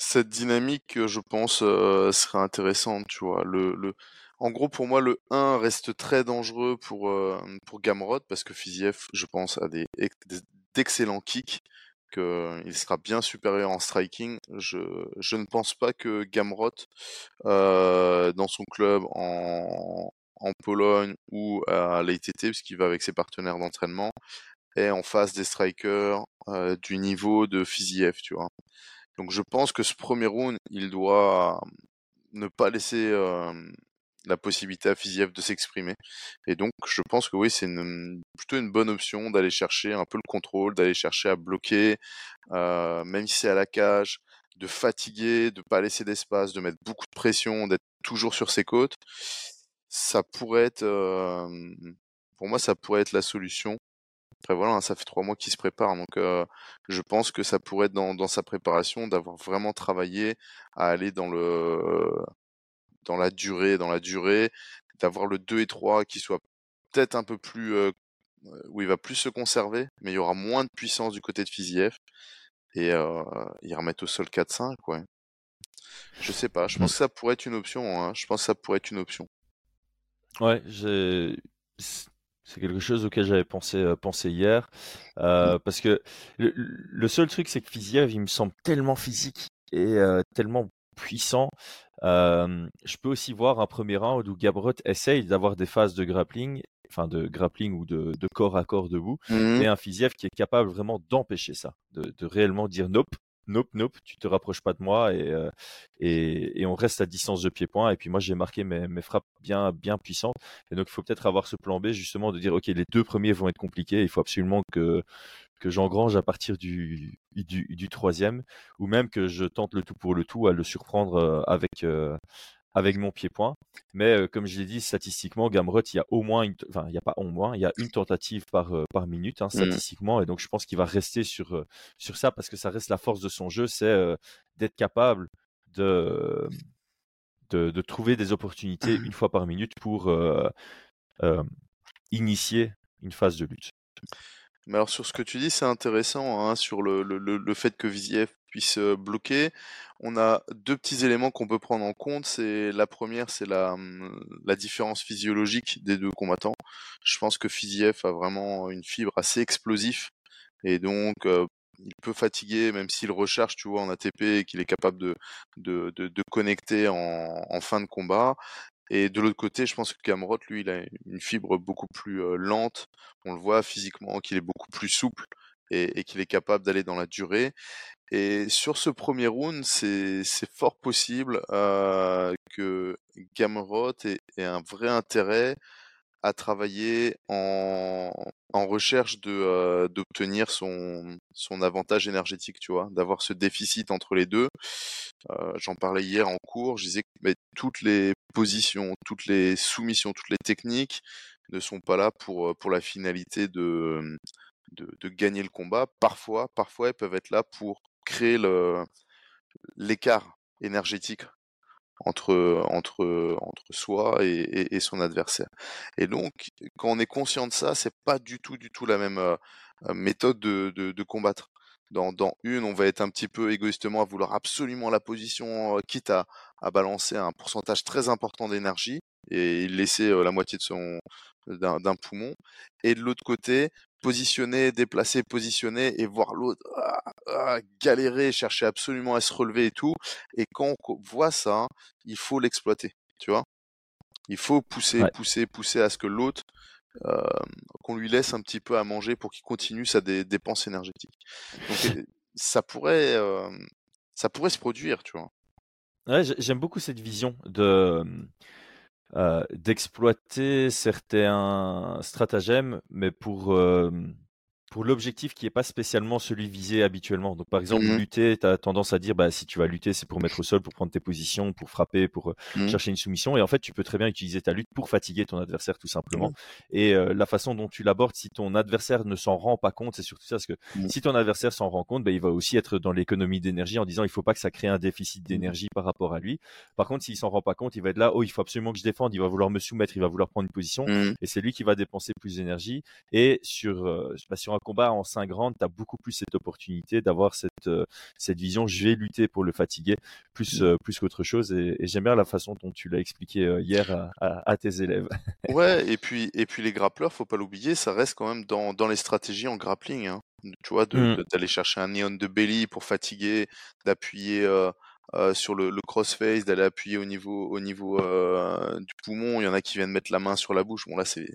cette dynamique que je pense euh, serait intéressante, tu vois. Le. En gros, pour moi, le 1 reste très dangereux pour, euh, pour Gamrot parce que Fiziev, je pense, a des, d'excellents kicks, qu'il sera bien supérieur en striking. Je, je ne pense pas que Gamrot, euh, dans son club en, en Pologne ou à l'ITT, parce qu'il va avec ses partenaires d'entraînement, est en face des strikers euh, du niveau de Fiziev, tu vois. Donc je pense que ce premier round, il doit ne pas laisser euh, la possibilité à Fiziev de s'exprimer. Et donc je pense que oui, c'est plutôt une bonne option d'aller chercher un peu le contrôle, d'aller chercher à bloquer, euh, même si c'est à la cage, de fatiguer, de pas laisser d'espace, de mettre beaucoup de pression, d'être toujours sur ses côtes. Ça pourrait être, euh, pour moi, ça pourrait être la solution. Après voilà, hein, ça fait trois mois qu'il se prépare, donc euh, je pense que ça pourrait être dans, dans sa préparation d'avoir vraiment travaillé à aller dans le dans la durée, dans la durée, d'avoir le 2 et 3 qui soit peut-être un peu plus euh, où il va plus se conserver, mais il y aura moins de puissance du côté de Fiziev et euh, il remettre au sol 4-5, ouais. Je sais pas, je pense Mm. que ça pourrait être une option, hein. Je pense que ça pourrait être une option. Ouais, j'ai... c'est quelque chose auquel j'avais pensé, euh, pensé hier. Mm. euh, parce que le, le seul truc, c'est que Fiziev, il me semble tellement physique et euh, tellement puissant. Je peux aussi voir un premier round où Gabrot essaye d'avoir des phases de grappling, enfin de grappling ou de, de corps à corps debout, Mhm. et un Fiziev qui est capable vraiment d'empêcher ça, de, de réellement dire nope, nope, nope, tu te rapproches pas de moi et, euh, et, on reste à distance de pied-point. Et puis moi, j'ai marqué mes, frappes bien, bien puissantes. Et donc, il faut peut-être avoir ce plan B justement de dire, OK, les deux premiers vont être compliqués. Il faut absolument que, j'engrange à partir du troisième ou même que je tente le tout pour le tout à le surprendre euh, avec, euh, avec mon pied-point. Mais euh, comme je l'ai dit, statistiquement, Gamrot, il y a au moins, une, enfin, il n'y a pas au moins, il y a une tentative par, euh, par minute, hein, Mhm. statistiquement. Et donc, je pense qu'il va rester sur, euh, sur ça parce que ça reste la force de son jeu, c'est d'être capable de, de, de trouver des opportunités une fois par minute pour initier une phase de lutte. Mais alors sur ce que tu dis, c'est intéressant hein, sur le, le, le, le fait que Viziev puisse bloquer. On a deux petits éléments qu'on peut prendre en compte. C'est la première, c'est la, hum, la différence physiologique des deux combattants. Je pense que Fiziev a vraiment une fibre assez explosive et donc il peut fatiguer même s'il recharge, tu vois, en ATP et qu'il est capable de, connecter en, fin de combat. Et de l'autre côté, je pense que Gamrot, lui, il a une fibre beaucoup plus lente. On le voit physiquement qu'il est beaucoup plus souple et qu'il est capable d'aller dans la durée. Et sur ce premier round, c'est fort possible euh, que Gamrot ait, ait un vrai intérêt à travailler en, en recherche de euh, d'obtenir son son avantage énergétique, tu vois, d'avoir ce déficit entre les deux. Euh, J'en parlais hier en cours, je disais que mais, toutes les positions, toutes les soumissions, toutes les techniques ne sont pas là pour pour la finalité de de, de gagner le combat. Parfois, parfois, elles peuvent être là pour créer l'écart énergétique entre soi et, son adversaire. Et donc, quand on est conscient de ça, c'est pas du tout du tout la même euh, méthode de, de, combattre. Dans, une, on va être un petit peu égoïstement à vouloir absolument la position, euh, quitte à, à balancer un pourcentage très important d'énergie et laisser euh, la moitié de son d'un poumon. Et de l'autre côté, positionner, déplacer, positionner et voir l'autre ah, ah, galérer, chercher absolument à se relever et tout. Et quand on voit ça, il faut l'exploiter, tu vois. Il faut pousser, ouais. pousser, pousser à ce que l'autre, euh, qu'on lui laisse un petit peu à manger pour qu'il continue sa dé dépense énergétique. Donc ça pourrait, euh, ça pourrait se produire, tu vois. Ouais, j'aime beaucoup cette vision de d'exploiter certains stratagèmes, mais pour euh, pour l'objectif qui n'est pas spécialement celui visé habituellement. Donc, par exemple, Mhm. lutter, tu as tendance à dire, bah, si tu vas lutter, c'est pour mettre au sol, pour prendre tes positions, pour frapper, pour euh, Mhm. chercher une soumission. Et en fait, tu peux très bien utiliser ta lutte pour fatiguer ton adversaire, tout simplement. Et euh, la façon dont tu l'abordes, si ton adversaire ne s'en rend pas compte, c'est surtout ça, parce que si ton adversaire s'en rend compte, bah, il va aussi être dans l'économie d'énergie en disant, il faut pas que ça crée un déficit d'énergie par rapport à lui. Par contre, s'il s'en rend pas compte, il va être là, oh, il faut absolument que je défende, il va vouloir me soumettre, il va vouloir prendre une position et c'est lui qui va dépenser plus d'énergie. Et sur, euh, bah, sur un combat en 5 rounds, tu as beaucoup plus cette opportunité d'avoir cette, euh, cette vision, je vais lutter pour le fatiguer, plus, euh, plus qu'autre chose. Et, et j'aime bien la façon dont tu l'as expliqué euh, hier à, à- à tes élèves. Ouais, et puis, et puis les grappleurs, faut pas l'oublier, ça reste quand même dans, dans les stratégies en grappling. Hein. Tu vois, de- Mm. de- d'aller chercher un néon de belly pour fatiguer, d'appuyer euh, euh, sur le, le crossface, d'aller appuyer au niveau, au niveau euh, du poumon. Il y en a qui viennent mettre la main sur la bouche. Bon, là, c'est.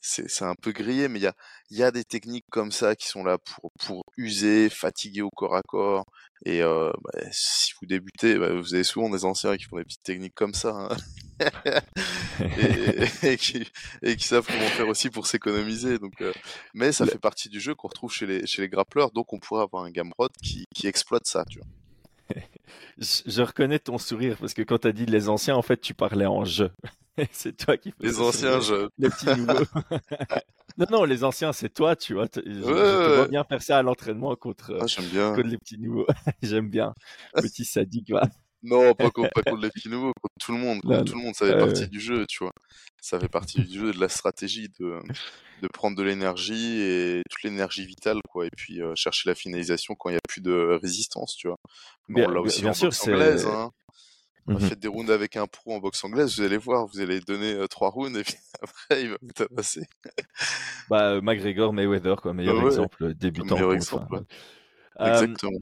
C'est un peu grillé, mais il y a, y a des techniques comme ça qui sont là pour, pour user, fatiguer au corps à corps. Et euh, bah, si vous débutez, bah, vous avez souvent des anciens qui font des petites techniques comme ça. hein. et, et qui, et qui savent comment faire aussi pour s'économiser. Donc, euh, mais ça fait partie du jeu qu'on retrouve chez les, chez les grappleurs, donc on pourrait avoir un Gamrod qui, qui exploite ça, tu vois. je, je reconnais ton sourire parce que quand tu as dit les anciens, en fait, tu parlais en jeu. c'est toi qui fais Les anciens, c'est je... les petits nouveaux. non, non, les anciens, c'est toi, tu vois. Je, je Ouais, te vois bien faire ça à l'entraînement contre, Ah, j'aime bien. contre les petits nouveaux. J'aime bien. Petit sadique, va. Non, pas contre, pas contre les petits nouveaux, contre tout le monde. Contre Non, tout le monde, ça fait partie ouais. du jeu, tu vois. Ça fait partie du jeu, de la stratégie, de, de prendre de l'énergie et toute l'énergie vitale, quoi. Et puis euh, chercher la finalisation quand il n'y a plus de résistance, tu vois. Mais Bien- on l'a bien- aussi bien en sûr, anglaise, hein. Mhm. Faites des rounds avec un pro en boxe anglaise, vous allez voir, vous allez donner euh, trois rounds et puis après il va vous tabasser. Bah, euh, McGregor, Mayweather, quoi, meilleur Ouais, exemple débutant. meilleur exemple, enfin, ouais. euh, Exactement.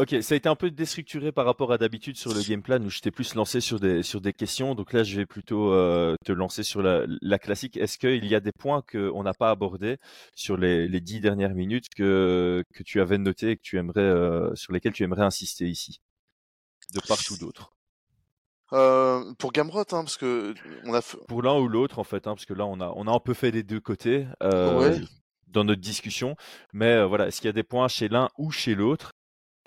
Ok, ça a été un peu déstructuré par rapport à d'habitude sur le game plan où je t'ai plus lancé sur des, sur des questions. Donc là, je vais plutôt euh, te lancer sur la, la classique. Est-ce qu'il y a des points qu'on n'a pas abordés sur les, les dix dernières minutes que, que tu avais notés et que tu aimerais, euh, sur lesquels tu aimerais insister ici? De part ou d'autre Euh, pour Gamrot, hein, parce que on a fait... Pour l'un ou l'autre, en fait, hein, parce que là, on a, on a un peu fait des deux côtés euh, Ouais. dans notre discussion. Mais euh, voilà, est-ce qu'il y a des points chez l'un ou chez l'autre?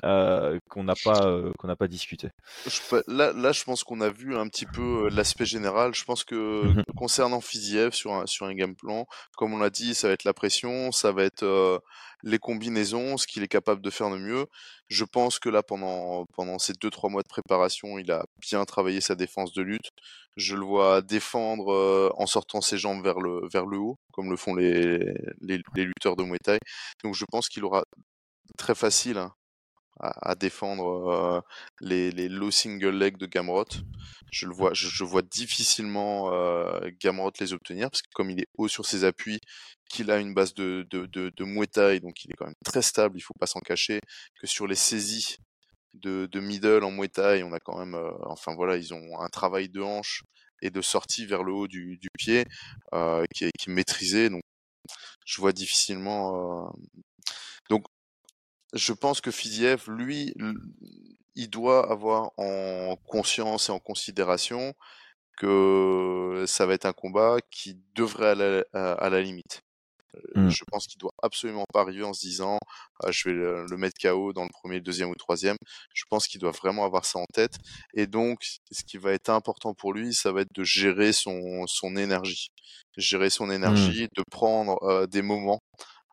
Euh, qu'on n'a pas, euh, qu'on n'a pas discuté je là, là, je pense qu'on a vu un petit peu euh, l'aspect général. Je pense que Mhm. concernant Fiziev sur un, sur un game plan, comme on l'a dit, ça va être la pression, ça va être euh, les combinaisons, ce qu'il est capable de faire de mieux. Je pense que là, pendant, pendant ces deux trois mois de préparation, il a bien travaillé sa défense de lutte. Je le vois défendre en sortant ses jambes vers le, vers le haut, comme le font les, les, les lutteurs de Muay Thai. Donc je pense qu'il aura très facile hein, à, défendre euh, les, low single leg de Gamrot. Je le vois, je, vois difficilement euh, Gamrot les obtenir parce que comme il est haut sur ses appuis, qu'il a une base de, de, de, de donc il est quand même très stable, il faut pas s'en cacher, que sur les saisies de, de middle en Muay on a quand même, euh, enfin voilà, ils ont un travail de hanche et de sortie vers le haut du, du pied qui, est, maîtrisé, donc je vois difficilement. Donc je pense que Fiziev, lui, il doit avoir en conscience et en considération que ça va être un combat qui devrait aller à la, à la limite. Euh, Mm. Je pense qu'il doit absolument pas arriver en se disant Ah, je vais le, le mettre KO dans le premier, le deuxième ou le troisième. Je pense qu'il doit vraiment avoir ça en tête. Et donc, ce qui va être important pour lui, ça va être de gérer son, son énergie. Gérer son énergie, de prendre euh, des moments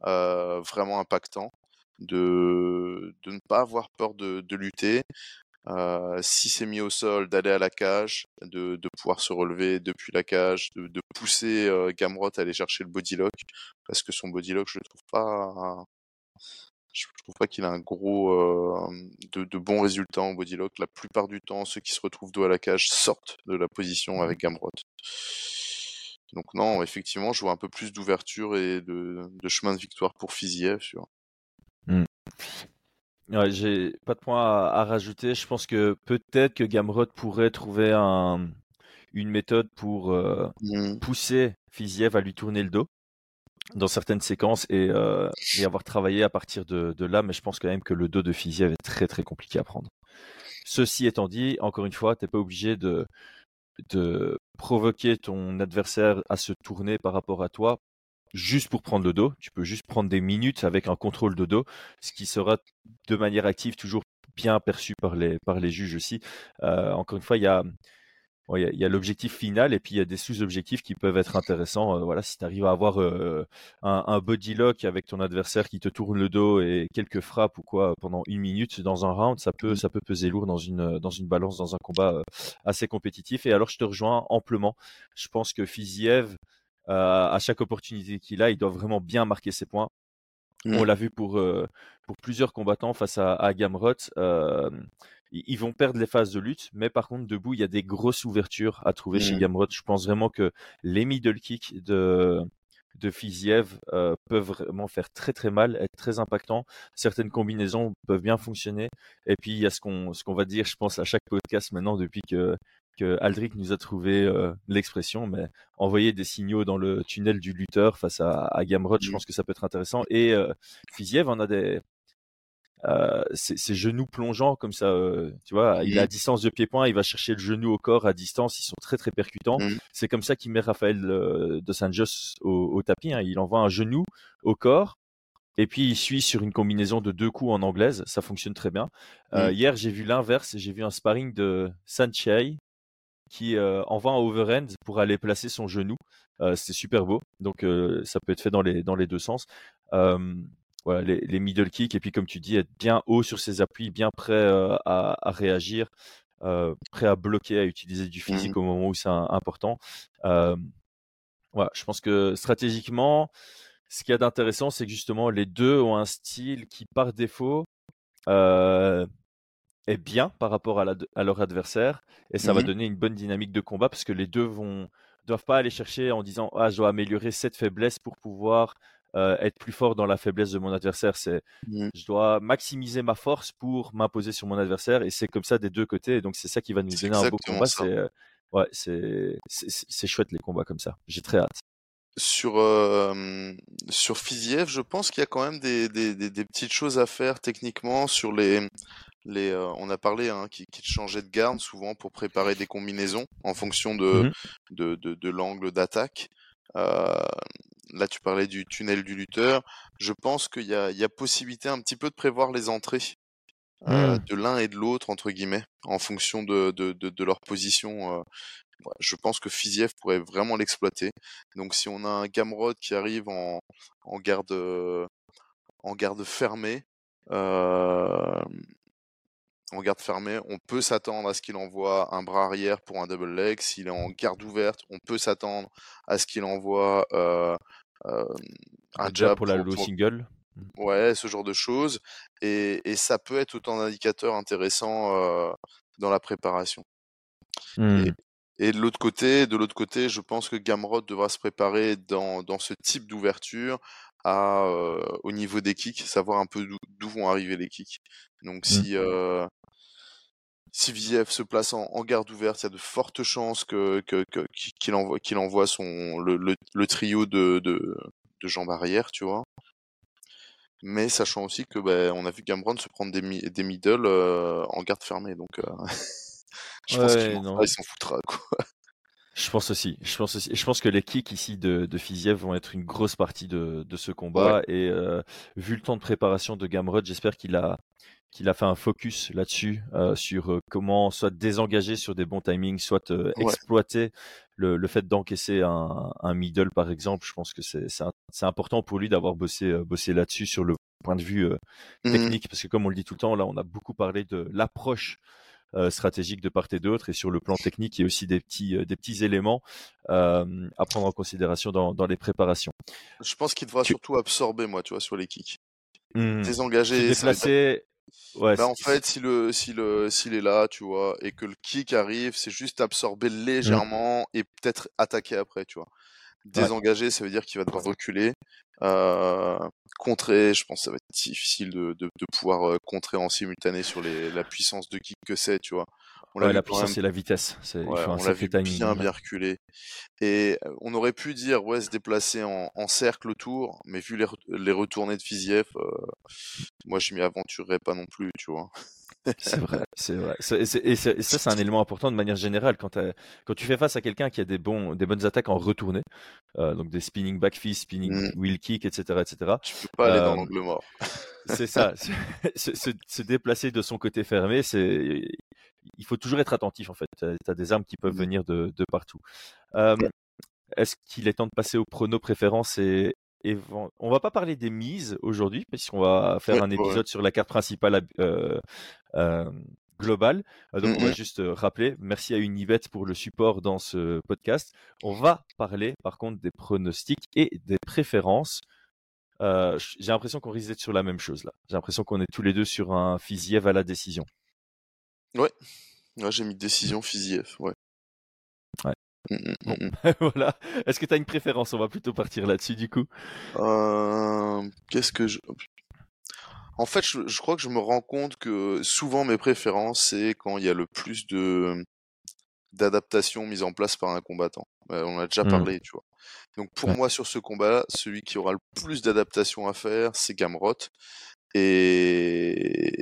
euh, vraiment impactants, de, de ne pas avoir peur de, de lutter. Euh, si c'est mis au sol, d'aller à la cage, de, de pouvoir se relever depuis la cage, de, de pousser euh, Gamrot à aller chercher le body lock, parce que son body lock, je le trouve pas, je trouve pas qu'il a un gros euh, de, de bons résultats en body lock. La plupart du temps, ceux qui se retrouvent dos à la cage sortent de la position avec Gamrot. Donc non, effectivement, je vois un peu plus d'ouverture et de, de chemin de victoire pour Fiziev. Tu vois. Ouais, j'ai pas de point à, à rajouter. Je pense que peut-être que Gamrot pourrait trouver un, une méthode pour euh, Mm. pousser Fiziev à lui tourner le dos dans certaines séquences et, euh, et avoir travaillé à partir de, de là. Mais je pense quand même que le dos de Fiziev est très très compliqué à prendre. Ceci étant dit, encore une fois, t'es pas obligé de, de provoquer ton adversaire à se tourner par rapport à toi juste pour prendre le dos. Tu peux juste prendre des minutes avec un contrôle de dos, ce qui sera de manière active toujours bien perçu par les, par les juges aussi. Euh, encore une fois, il y a, il y a, l'objectif final et puis il y a des sous-objectifs qui peuvent être intéressants. Euh, voilà, si tu arrives à avoir euh, un, un, body lock avec ton adversaire qui te tourne le dos et quelques frappes ou quoi pendant une minute dans un round, ça peut, ça peut peser lourd dans une, dans une balance, dans un combat assez compétitif. Et alors, je te rejoins amplement. Je pense que Fiziev, à chaque opportunité qu'il a, il doit vraiment bien marquer ses points. On mmh. l'a vu pour, pour plusieurs combattants face à, à Gamrot. ils vont perdre les phases de lutte, mais par contre, debout, il y a des grosses ouvertures à trouver chez mmh. Gamrot. Je pense vraiment que les middle kicks de, de Fiziev peuvent vraiment faire très très mal, être très impactants. Certaines combinaisons peuvent bien fonctionner. Et puis il y a ce qu'on ce qu'on va dire, je pense, à chaque podcast maintenant depuis que que Aldric nous a trouvé euh, l'expression, mais envoyer des signaux dans le tunnel du lutteur face à, à Gamrod, je pense que ça peut être intéressant. Et euh, Fiziev en a des euh, ces, genoux plongeants comme ça, euh, tu vois, il est à distance de pied-point, il va chercher le genou au corps à distance, ils sont très très percutants. Mmh. C'est comme ça qu'il met Raphaël de Sanjos au, au tapis. Hein. Il envoie un genou au corps, et puis il suit sur une combinaison de deux coups en anglaise, ça fonctionne très bien. Euh, Hier, j'ai vu l'inverse, j'ai vu un sparring de Sanchei qui euh, envoie un overhand pour aller placer son genou. Euh, c'est super beau, donc euh, ça peut être fait dans les, dans les deux sens. voilà, les, middle kicks, et puis comme tu dis, être bien haut sur ses appuis, bien prêt à, réagir, prêt à bloquer, à utiliser du physique mmh. au moment où c'est important. voilà, je pense que stratégiquement, ce qu'il y a d'intéressant, c'est que justement les deux ont un style qui, par défaut, est bien par rapport à, leur adversaire et ça va mmh donner une bonne dynamique de combat parce que les deux vont doivent pas aller chercher en disant ah je dois améliorer cette faiblesse pour pouvoir euh, être plus fort dans la faiblesse de mon adversaire. C'est mmh. je dois maximiser ma force pour m'imposer sur mon adversaire et c'est comme ça des deux côtés donc c'est ça qui va nous donner un beau combat. c'est euh, ouais c'est c'est chouette les combats comme ça. J'ai très hâte. Sur sur Fiziev, je pense qu'il y a quand même des, des, des, petites choses à faire techniquement sur les les. on a parlé hein, qui, qui changeait de garde souvent pour préparer des combinaisons en fonction de mmh de, de, de l'angle d'attaque. là, tu parlais du tunnel du lutteur. Je pense qu'il y a, il y a possibilité un petit peu de prévoir les entrées mmh. de l'un et de l'autre entre guillemets en fonction de, leur position je pense que Fiziev pourrait vraiment l'exploiter. Donc si on a un Gamrod qui arrive en, en garde en garde fermée, euh, en garde fermée, on peut s'attendre à ce qu'il envoie un bras arrière pour un double leg. S'il est en garde ouverte, on peut s'attendre à ce qu'il envoie euh, euh, un jab pour la low single. Mmh. Ouais, ce genre de choses. Et, et ça peut être autant d'indicateurs intéressants dans la préparation. Mmh. Et de l'autre côté, de l'autre côté, je pense que Gamrod devra se préparer dans, dans ce type d'ouverture à euh, au niveau des kicks, savoir un peu d'où vont arriver les kicks. Donc mmh. si euh, si Viziev se place en, garde ouverte, il y a de fortes chances que qu'il envoie qu'il envoie son le, le, trio de, de, de jambes arrière, tu vois. Mais sachant aussi que ben, on a vu Gamrod se prendre des, des middle euh, en garde fermée, donc je pense qu'il s'en foutra, quoi. Je pense aussi. Je pense aussi. Je pense que les kicks ici de, de Fiziev vont être une grosse partie de, de ce combat. Et euh, vu le temps de préparation de Gamrod, j'espère qu'il a qu'il a fait un focus là-dessus euh, sur euh, comment soit désengager sur des bons timings, soit exploiter le, le fait d'encaisser un, un middle par exemple. Je pense que c'est important pour lui d'avoir bossé bossé là-dessus sur le point de vue mmh technique, parce que comme on le dit tout le temps, là on a beaucoup parlé de l'approche euh, stratégique de part et d'autre et sur le plan technique il y a aussi des petits euh, des petits éléments euh, à prendre en considération dans, dans les préparations. Je pense qu'il devra surtout absorber moi tu vois sur les kicks. Mmh. Désengager. Déplacer. Ouais, bah, en fait, si le, si le, s'il est là, tu vois, et que le kick arrive, c'est juste absorber mmh. légèrement et peut-être attaquer après, tu vois. Désengager, ça veut dire qu'il va devoir reculer. Euh, contrer, je pense que ça va être difficile de, de, de pouvoir euh, contrer en simultané sur les, la puissance de kick que c'est, tu vois. On ouais, la puissance et la vitesse. C'est, ouais, on l'a vu bien, bien reculé. Et on aurait pu dire, ouais, se déplacer en, en cercle autour, mais vu les, les retournées de Fiziev, euh, moi je m'y aventurerais pas non plus, tu vois. C'est vrai, c'est vrai. Et, ça, c'est un élément important de manière générale. Quand, tu fais face à quelqu'un qui a des, bons, des bonnes attaques en retourné, euh, donc des spinning back fist, spinning Mm. wheel kick, etc., etc., Tu peux pas aller dans Euh, l'angle mort. c'est ça. Se, se- se déplacer de son côté fermé, c'est il faut toujours être attentif en fait. Tu as, des armes qui peuvent Mhm. venir de, de partout. Euh, Est-ce qu'il est temps de passer au prono préférence et, et on va pas parler des mises aujourd'hui puisqu'on va faire un ouais, épisode sur la carte principale euh, euh, globale. Euh, donc on va juste euh, rappeler. Merci à Unibet pour le support dans ce podcast. On va parler par contre des pronostics et des préférences. Euh, j'ai l'impression qu'on risque d'être sur la même chose là. J'ai l'impression qu'on est tous les deux sur un Fiziev à la décision. Ouais, j'ai mis décision Fiziev, ouais. Ouais. Mm, mm, Bon. mm, mm. voilà. Est-ce que tu as une préférence? On va plutôt partir là-dessus du coup. Euh, Qu'est-ce que je... En fait, je, je crois que je me rends compte que souvent mes préférences, c'est quand il y a le plus de d'adaptation mise en place par un combattant. Euh, on a déjà Mm. parlé, tu vois. Donc pour Ouais. moi, sur ce combat-là, celui qui aura le plus d'adaptation à faire, c'est Gamrot. Et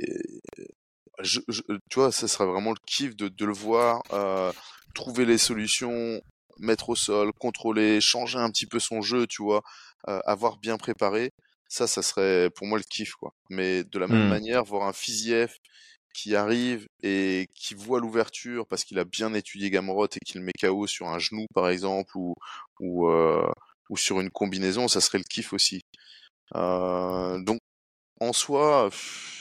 je, je- tu vois, ça serait vraiment le kiff de, de le voir euh, trouver les solutions, mettre au sol, contrôler, changer un petit peu son jeu, tu vois, euh, avoir bien préparé. Ça, ça serait pour moi le kiff, quoi. Mais de la même Hmm. manière, voir un Fiziev qui arrive et qui voit l'ouverture parce qu'il a bien étudié Gamrot et qu'il met KO sur un genou, par exemple, ou, ou, euh, ou sur une combinaison, ça serait le kiff aussi. Euh, donc, en soi, pff,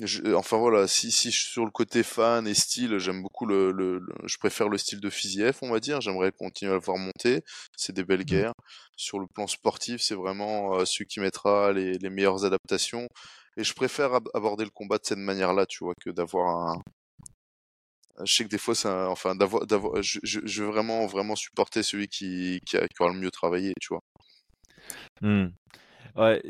je- enfin voilà, si, si je suis sur le côté fan et style, j'aime beaucoup le, le, le- je préfère le style de Fiziev, on va dire. J'aimerais continuer à le voir monter. C'est des belles guerres. Sur le plan sportif, c'est vraiment euh, celui qui mettra les, les meilleures adaptations. Et je préfère ab- aborder le combat de cette manière-là, tu vois, que d'avoir un. Je sais que des fois, ça, enfin, d'avoir, d'avoir, je, je, je veux vraiment, vraiment supporter celui qui, qui, a- qui aura le mieux travaillé, tu vois. Hmm. Ouais,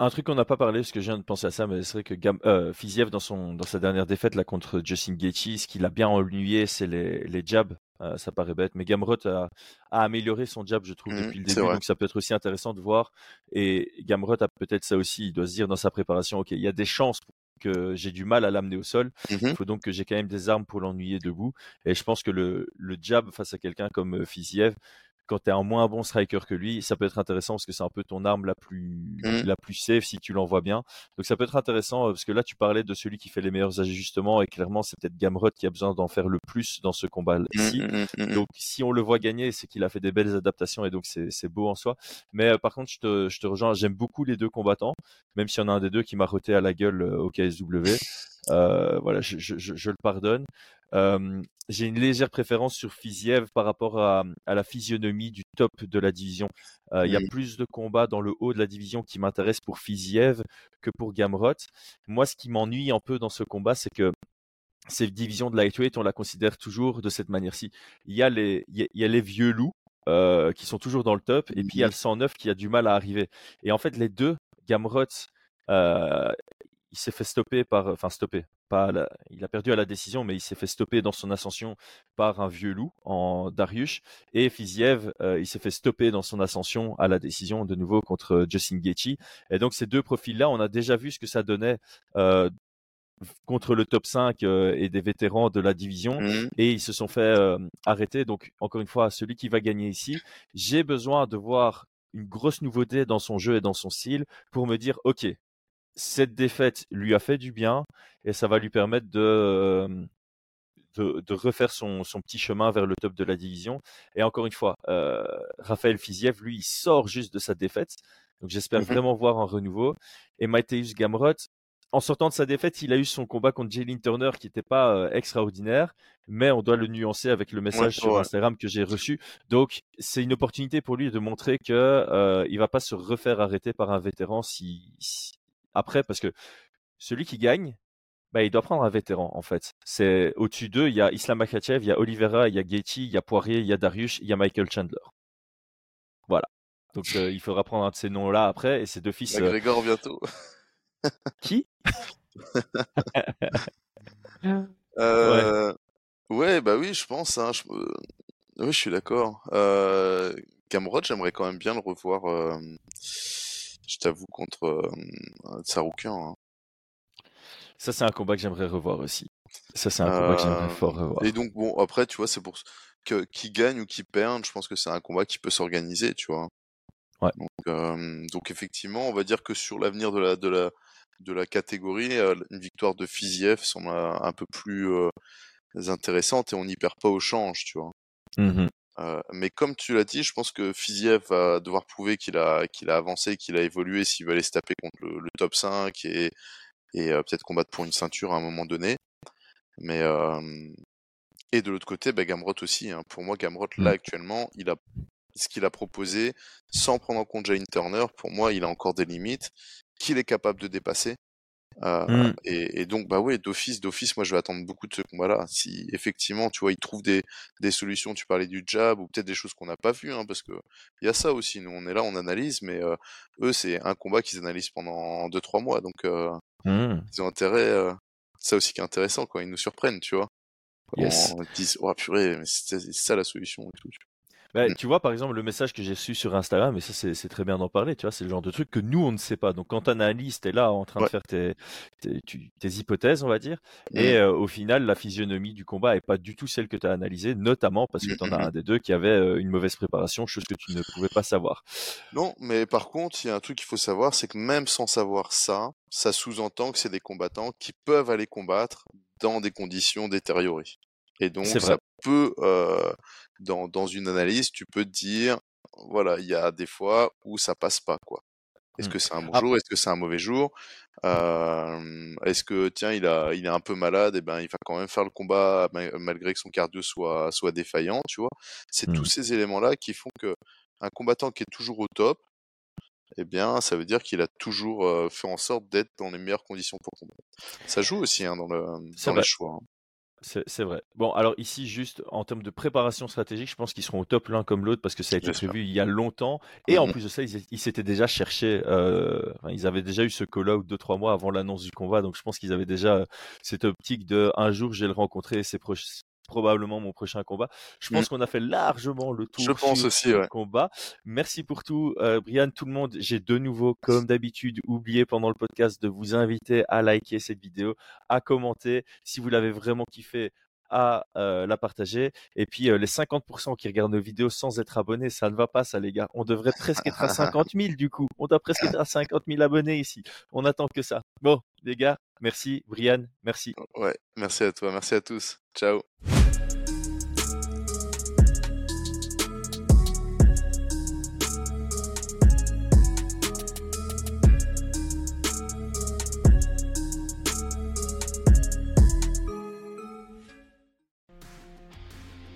un truc qu'on n'a pas parlé, parce que je viens de penser à ça, mais c'est vrai que Gam euh, Fiziev, dans, son, dans sa dernière défaite là, contre Justin Gaethje, ce qu'il a bien ennuyé, c'est les, les jabs. Euh, ça paraît bête, mais Gamrot a, a amélioré son jab, je trouve, Mhm, depuis le début, donc ça peut être aussi intéressant de voir. Et Gamrot a peut-être ça aussi, il doit se dire dans sa préparation, ok, il y a des chances que j'ai du mal à l'amener au sol, Mhm. il faut donc que j'ai quand même des armes pour l'ennuyer debout. Et je pense que le, le jab face à quelqu'un comme euh, Fiziev, quand tu es un moins bon striker que lui, ça peut être intéressant parce que c'est un peu ton arme la plus, Mm. la plus safe si tu l'envoies bien. Donc ça peut être intéressant euh, parce que là tu parlais de celui qui fait les meilleurs ajustements et clairement c'est peut-être Gamrot qui a besoin d'en faire le plus dans ce combat-ci. Mhm, mhm. Donc si on le voit gagner, c'est qu'il a fait des belles adaptations et donc c'est c'est beau en soi. Mais euh, par contre, je te, je te rejoins, j'aime beaucoup les deux combattants, même s'il y en a un des deux qui m'a roté à la gueule euh, au KSW. Euh, voilà, je, je, je, je le pardonne. Euh, J'ai une légère préférence sur Fiziev par rapport à, à la physionomie du top de la division. Euh, Il y a plus de combats dans le haut de la division qui m'intéressent pour Fiziev que pour Gamrot. Moi, ce qui m'ennuie un peu dans ce combat, c'est que ces divisions de lightweight, on la considère toujours de cette manière-ci. Il y a les, y a, il y a les vieux loups euh, qui sont toujours dans le top, et puis il y a le 109 qui a du mal à arriver. Et en fait, les deux, Gamrot, euh, il s'est fait stopper par, enfin stopper, pas la- il a perdu à la décision, mais il s'est fait stopper dans son ascension par un vieux loup en Darius. Et Fiziev, euh, il s'est fait stopper dans son ascension à la décision de nouveau contre Justin Gaethje. Et donc ces deux profils-là, on a déjà vu ce que ça donnait euh, contre le top 5 euh, et des vétérans de la division Mhm. et ils se sont fait arrêter. Donc, encore une fois, celui qui va gagner ici, j'ai besoin de voir une grosse nouveauté dans son jeu et dans son style pour me dire, OK, cette défaite lui a fait du bien et ça va lui permettre de, de, de refaire son, son petit chemin vers le top de la division. Et encore une fois, euh, Raphaël Fiziev, lui, il sort juste de sa défaite. Donc, j'espère Mhm. vraiment voir un renouveau. Et Mateusz Gamrot, en sortant de sa défaite, il a eu son combat contre Jalen Turner qui n'était pas euh, extraordinaire, mais on doit le nuancer avec le message Ouais, sur ouais. Instagram que j'ai reçu. Donc, c'est une opportunité pour lui de montrer que euh, il va pas se refaire arrêter par un vétéran si, si- après, parce que celui qui gagne, bah, il doit prendre un vétéran en fait. C'est au-dessus d'eux, il y a Islam Makhachev, il y a Oliveira, il y a Gaethje, il y a Poirier, il y a Darius, il y a Michael Chandler. Voilà. Donc euh, il faudra prendre un de ces noms-là après et ces deux fils. euh, McGregor bientôt. qui? Euh, ouais. bah oui, je pense. Hein, je... Oui, je suis d'accord. Euh... J'aimerais quand même bien le revoir. Je t'avoue contre euh... Tsaroukian. hein. Ça, c'est un combat que j'aimerais revoir aussi. Ça, c'est un combat que j'aimerais fort revoir. Et donc, bon, après, tu vois, c'est pour que qui gagne ou qui perde, je pense que c'est un combat qui peut s'organiser, tu vois. Ouais. Donc, donc effectivement, on va dire que sur l'avenir de la, de la, de la catégorie, une victoire de Fiziev semble un, peu plus intéressante et on n'y perd pas au change, tu vois. Mhm. Euh, mais comme tu l'as dit, je pense que Fiziev va devoir prouver qu'il a, qu'il a avancé, qu'il a évolué s'il veut aller se taper contre le, le top 5 et, et euh, peut-être combattre pour une ceinture à un moment donné. Mais euh, et de l'autre côté, bah, Gamrot aussi. hein. Pour moi, Gamrot là Mm. actuellement, il a ce qu'il a proposé sans prendre en compte Jane Turner. Pour moi, il a encore des limites qu'il est capable de dépasser. Euh, Mm. et, et donc, bah ouais, d'office, d'office, moi je vais attendre beaucoup de ce combat-là. Si effectivement, tu vois, il trouve des, des solutions, tu parlais du jab ou peut-être des choses qu'on n'a pas vues, hein, parce que il y a ça aussi. Nous, on est là, on analyse, mais euh, eux, c'est un combat qu'ils analysent pendant 2-3 mois, donc euh, Mhm. ils ont intérêt. euh, ça aussi qui est intéressant quand ils nous surprennent, tu vois. Yes. On disent, oh purée, mais c'est c'est ça la solution et tout. tu vois. Bah, Mm. tu vois, par exemple, le message que j'ai reçu sur Instagram, et ça, c'est très bien d'en parler, tu vois, c'est le genre de truc que nous, on ne sait pas. Donc, quand tu analyses, tu es là en train de faire tes, tes, tu- tes hypothèses, on va dire, et Mm. euh, au final, la physionomie du combat est pas du tout celle que tu as analysée, notamment parce que Mm, tu en as un des deux qui avait euh, une mauvaise préparation, chose que tu ne pouvais pas savoir. Non, mais par contre, il y a un truc qu'il faut savoir, c'est que même sans savoir ça, ça sous-entend que c'est des combattants qui peuvent aller combattre dans des conditions détériorées. Et donc, ça peut, euh, dans, dans une analyse, tu peux te dire, voilà, il y a des fois où ça passe pas, quoi. Est-ce Mm. que c'est un bon Ah. jour? Est-ce que c'est un mauvais jour? Euh, est-ce que, tiens, il a, il est un peu malade, et ben, il va quand même faire le combat ma- malgré que son cardio soit, soit défaillant, tu vois? C'est Mm. tous ces éléments-là qui font que un combattant qui est toujours au top, eh bien, ça veut dire qu'il a toujours fait en sorte d'être dans les meilleures conditions pour combattre. Ça joue aussi hein, dans, le, dans les choix. hein. C'est vrai. Bon, alors ici, juste en termes de préparation stratégique, je pense qu'ils seront au top l'un comme l'autre parce que ça a été prévu il y a longtemps. Et en Mhm. plus de ça, ils, s'étaient déjà cherchés. euh, ils avaient déjà eu ce call-out deux, trois mois avant l'annonce du combat. Donc je pense qu'ils avaient déjà euh, cette optique de un jour, je vais le rencontrer. C'est proche- probablement mon prochain combat. Je pense qu'on a fait largement le tour Je pense aussi, ouais. combat. Merci pour tout, euh, Brian, tout le monde. J'ai de nouveau, comme d'habitude, oublié pendant le podcast de vous inviter à liker cette vidéo, à commenter. Si vous l'avez vraiment kiffé, à euh, la partager. Et puis euh, les 50% qui regardent nos vidéos sans être abonnés, ça ne va pas ça les gars. On devrait presque être à 50 000 du coup. On doit presque être à 50 000 abonnés ici. On attend que ça. Bon les gars, merci. Brian, merci. Ouais, merci à toi, merci à tous. Ciao.